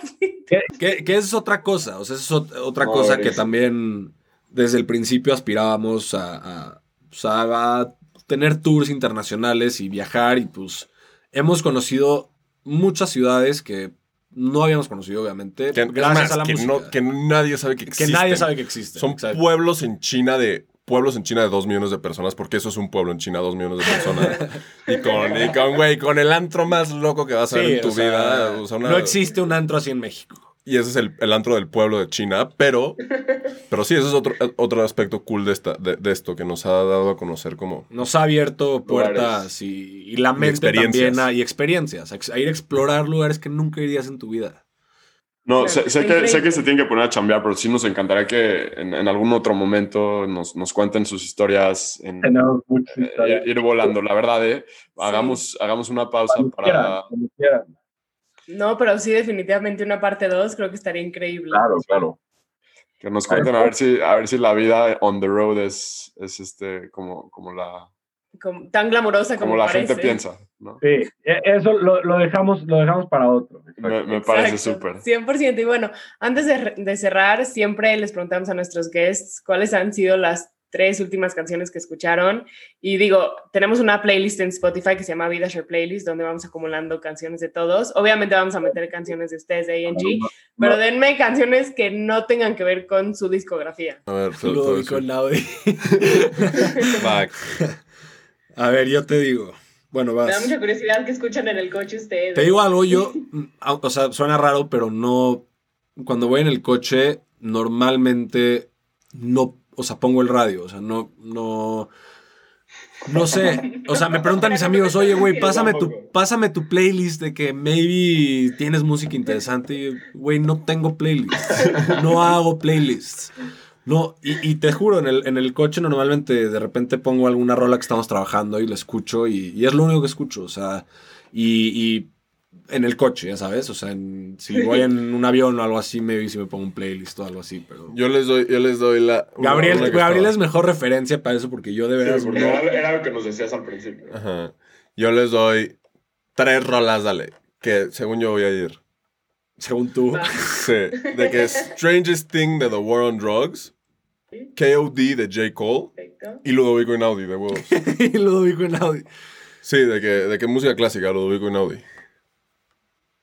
Que, que es otra cosa, o sea, es ot- otra cosa que también desde el principio aspirábamos a, a, a- a tener tours internacionales y viajar y pues hemos conocido muchas ciudades que no habíamos conocido obviamente que, gracias más, a la que, música. no- que nadie sabe que que existen. nadie sabe que existen. Son exacto. pueblos en China de pueblos en China de dos millones de personas, porque eso es un pueblo en China, dos millones de personas. y con, y con, güey, con el antro más loco que vas a ver Sí, en tu sea, vida. o sea, una- No existe un antro así en México. Y ese es el, el antro del pueblo de China, pero, pero sí, ese es otro, otro aspecto cool de, esta, de, de esto que nos ha dado a conocer como... Nos ha abierto puertas y, y la Y mente experiencias. también a- y experiencias. A, ex- a ir a explorar lugares que nunca irías en tu vida. No, sé, sé que, sé que se tienen que poner a chambear, pero sí nos encantaría que en, en algún otro momento nos, nos cuenten sus historias, en, eh, ir, ir volando. La verdad, ¿eh? Hagamos, hagamos una pausa Cuando para... quieran. No, pero sí, definitivamente una parte 2 creo que estaría increíble. Claro, claro. Que nos cuenten a ver si, a ver si la vida on the road es, es este, como, como la, Como- tan glamurosa como, como la parece. gente piensa. ¿No? Sí, e- eso lo, lo dejamos, lo dejamos para otro. Me, me parece súper. 100%. Y bueno, antes de, de cerrar, siempre les preguntamos a nuestros guests cuáles han sido las tres últimas canciones que escucharon. Y digo, tenemos una playlist en Spotify que se llama Vida Share Playlist, donde vamos acumulando canciones de todos. Obviamente vamos a meter canciones de ustedes de ANG, pero denme canciones que no tengan que ver con su discografía. A ver, te- te voy a Ludovico decir. Naudi. Va. A ver, yo te digo. Bueno, Me da vas. mucha curiosidad que escuchan en el coche ustedes. Te digo algo, yo, mm, o sea, suena raro, pero no, cuando voy en el coche, normalmente no, o sea, pongo el radio, o sea, no, no, no sé, o sea, me preguntan mis amigos, oye, güey, pásame tu, pásame tu playlist de que maybe tienes música interesante, y, güey, no tengo playlists, no hago playlists. No, y, y te juro, en el, en el coche normalmente de repente pongo alguna rola que estamos trabajando y la escucho y, y es lo único que escucho, o sea, y, y en el coche, ya sabes, o sea, en- si voy en un avión o algo así, maybe si me pongo un playlist o algo así, pero... Yo les doy, yo les doy la. una- Gabriel, una que Gabriel es mejor referencia para eso porque yo de veras Sí, no- era, era lo que nos decías al principio. Ajá. Yo les doy tres rolas, dale. Que según yo voy a ir. según tú. Sí. De que Strangest Thing de The War on Drugs. KOD de J. Cole. Perfecto. Y Ludovico Einaudi de huevos. y en audio. Sí, de que, de que música clásica, Ludovico Einaudi.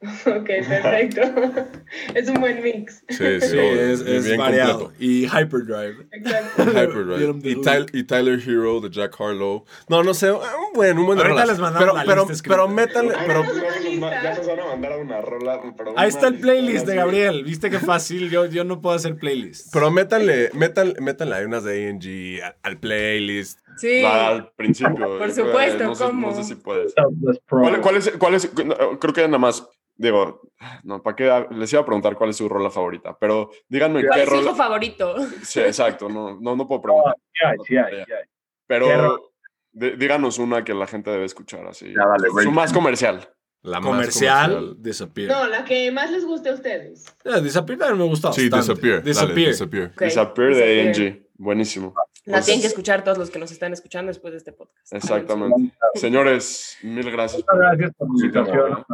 Ok, perfecto. es un buen mix. Sí, sí. Es, es bien variado. completo. Y Hyperdrive. Exacto. Hyperdrive. Y. Tyler, y Tyler Hero de Jack Harlow. No, no sé. Un buen, un buen Ahorita les mandamos pero, la pero, lista pero métanle. Pero, ya nos van a mandar una rola. pero Ahí está el playlist de. Gabriel. ¿Viste qué fácil? Yo, yo no puedo hacer playlist. pero métanle, métanle, métanle ahí unas de ANG al, al playlist. Sí. Va al principio. Por eh, supuesto, no sé, ¿cómo? No sé si puedes. ¿Cuál, cuál es, cuál es- creo que nada más, digo, no, ¿para qué? Les iba a preguntar cuál es su rola favorita, pero díganme ¿Cuál qué es su hijo rola. favorito? Sí, exacto, no, no, no puedo preguntar, Sí hay, sí hay, sí hay. ¿Qué pero rola? dí- díganos una que la gente debe escuchar, así. Ya, dale, su más comercial. La más Comercial, Disappear. No, la que más les guste a ustedes. Eh, Disappear también me gusta Sí, bastante. Disappear. Dale, Disappear. disappear. Disappear de Disappear. ANG. Buenísimo. La Pues- tienen que escuchar todos los que nos están escuchando después de este podcast. Exactamente. Señores, mil gracias. Muchas gracias por la invitación.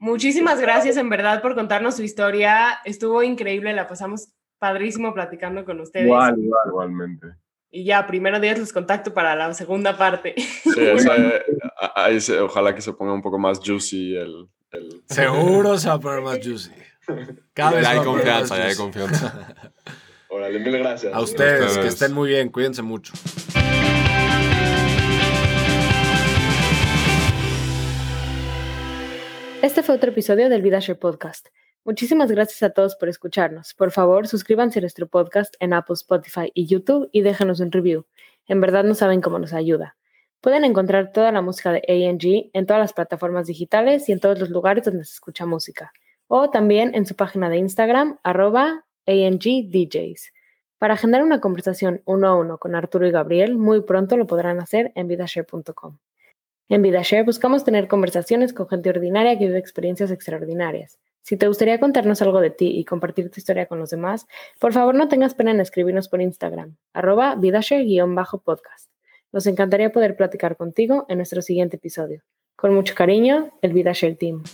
Muchísimas gracias en verdad por contarnos su historia. Estuvo increíble, la pasamos padrísimo platicando con ustedes. Igual, igual, igualmente. Y ya, primero días los contacto para la segunda parte. Sí, ahí se- ojalá que se ponga un poco más juicy el... el- Seguro se va a poner más juicy. Cada vez Ya hay confianza, ya hay confianza. Órale, mil gracias. A ustedes, Ustedes. que estén muy bien, cuídense mucho. Este fue otro episodio del VidaShare Podcast. Muchísimas gracias a todos por escucharnos. Por favor, suscríbanse a nuestro podcast en Apple, Spotify y YouTube y déjanos un review. En verdad no saben cómo nos ayuda. Pueden encontrar toda la música de ANG en todas las plataformas digitales y en todos los lugares donde se escucha música. O también en su página de Instagram, arroba ANGDJs. Para agendar una conversación uno a uno con Arturo y Gabriel, muy pronto lo podrán hacer en vidashare.com. En VidaShare buscamos tener conversaciones con gente ordinaria que vive experiencias extraordinarias. Si te gustaría contarnos algo de ti y compartir tu historia con los demás, por favor no tengas pena en escribirnos por Instagram, arroba vidashare-podcast. Nos encantaría poder platicar contigo en nuestro siguiente episodio. Con mucho cariño, el VidaShare Team.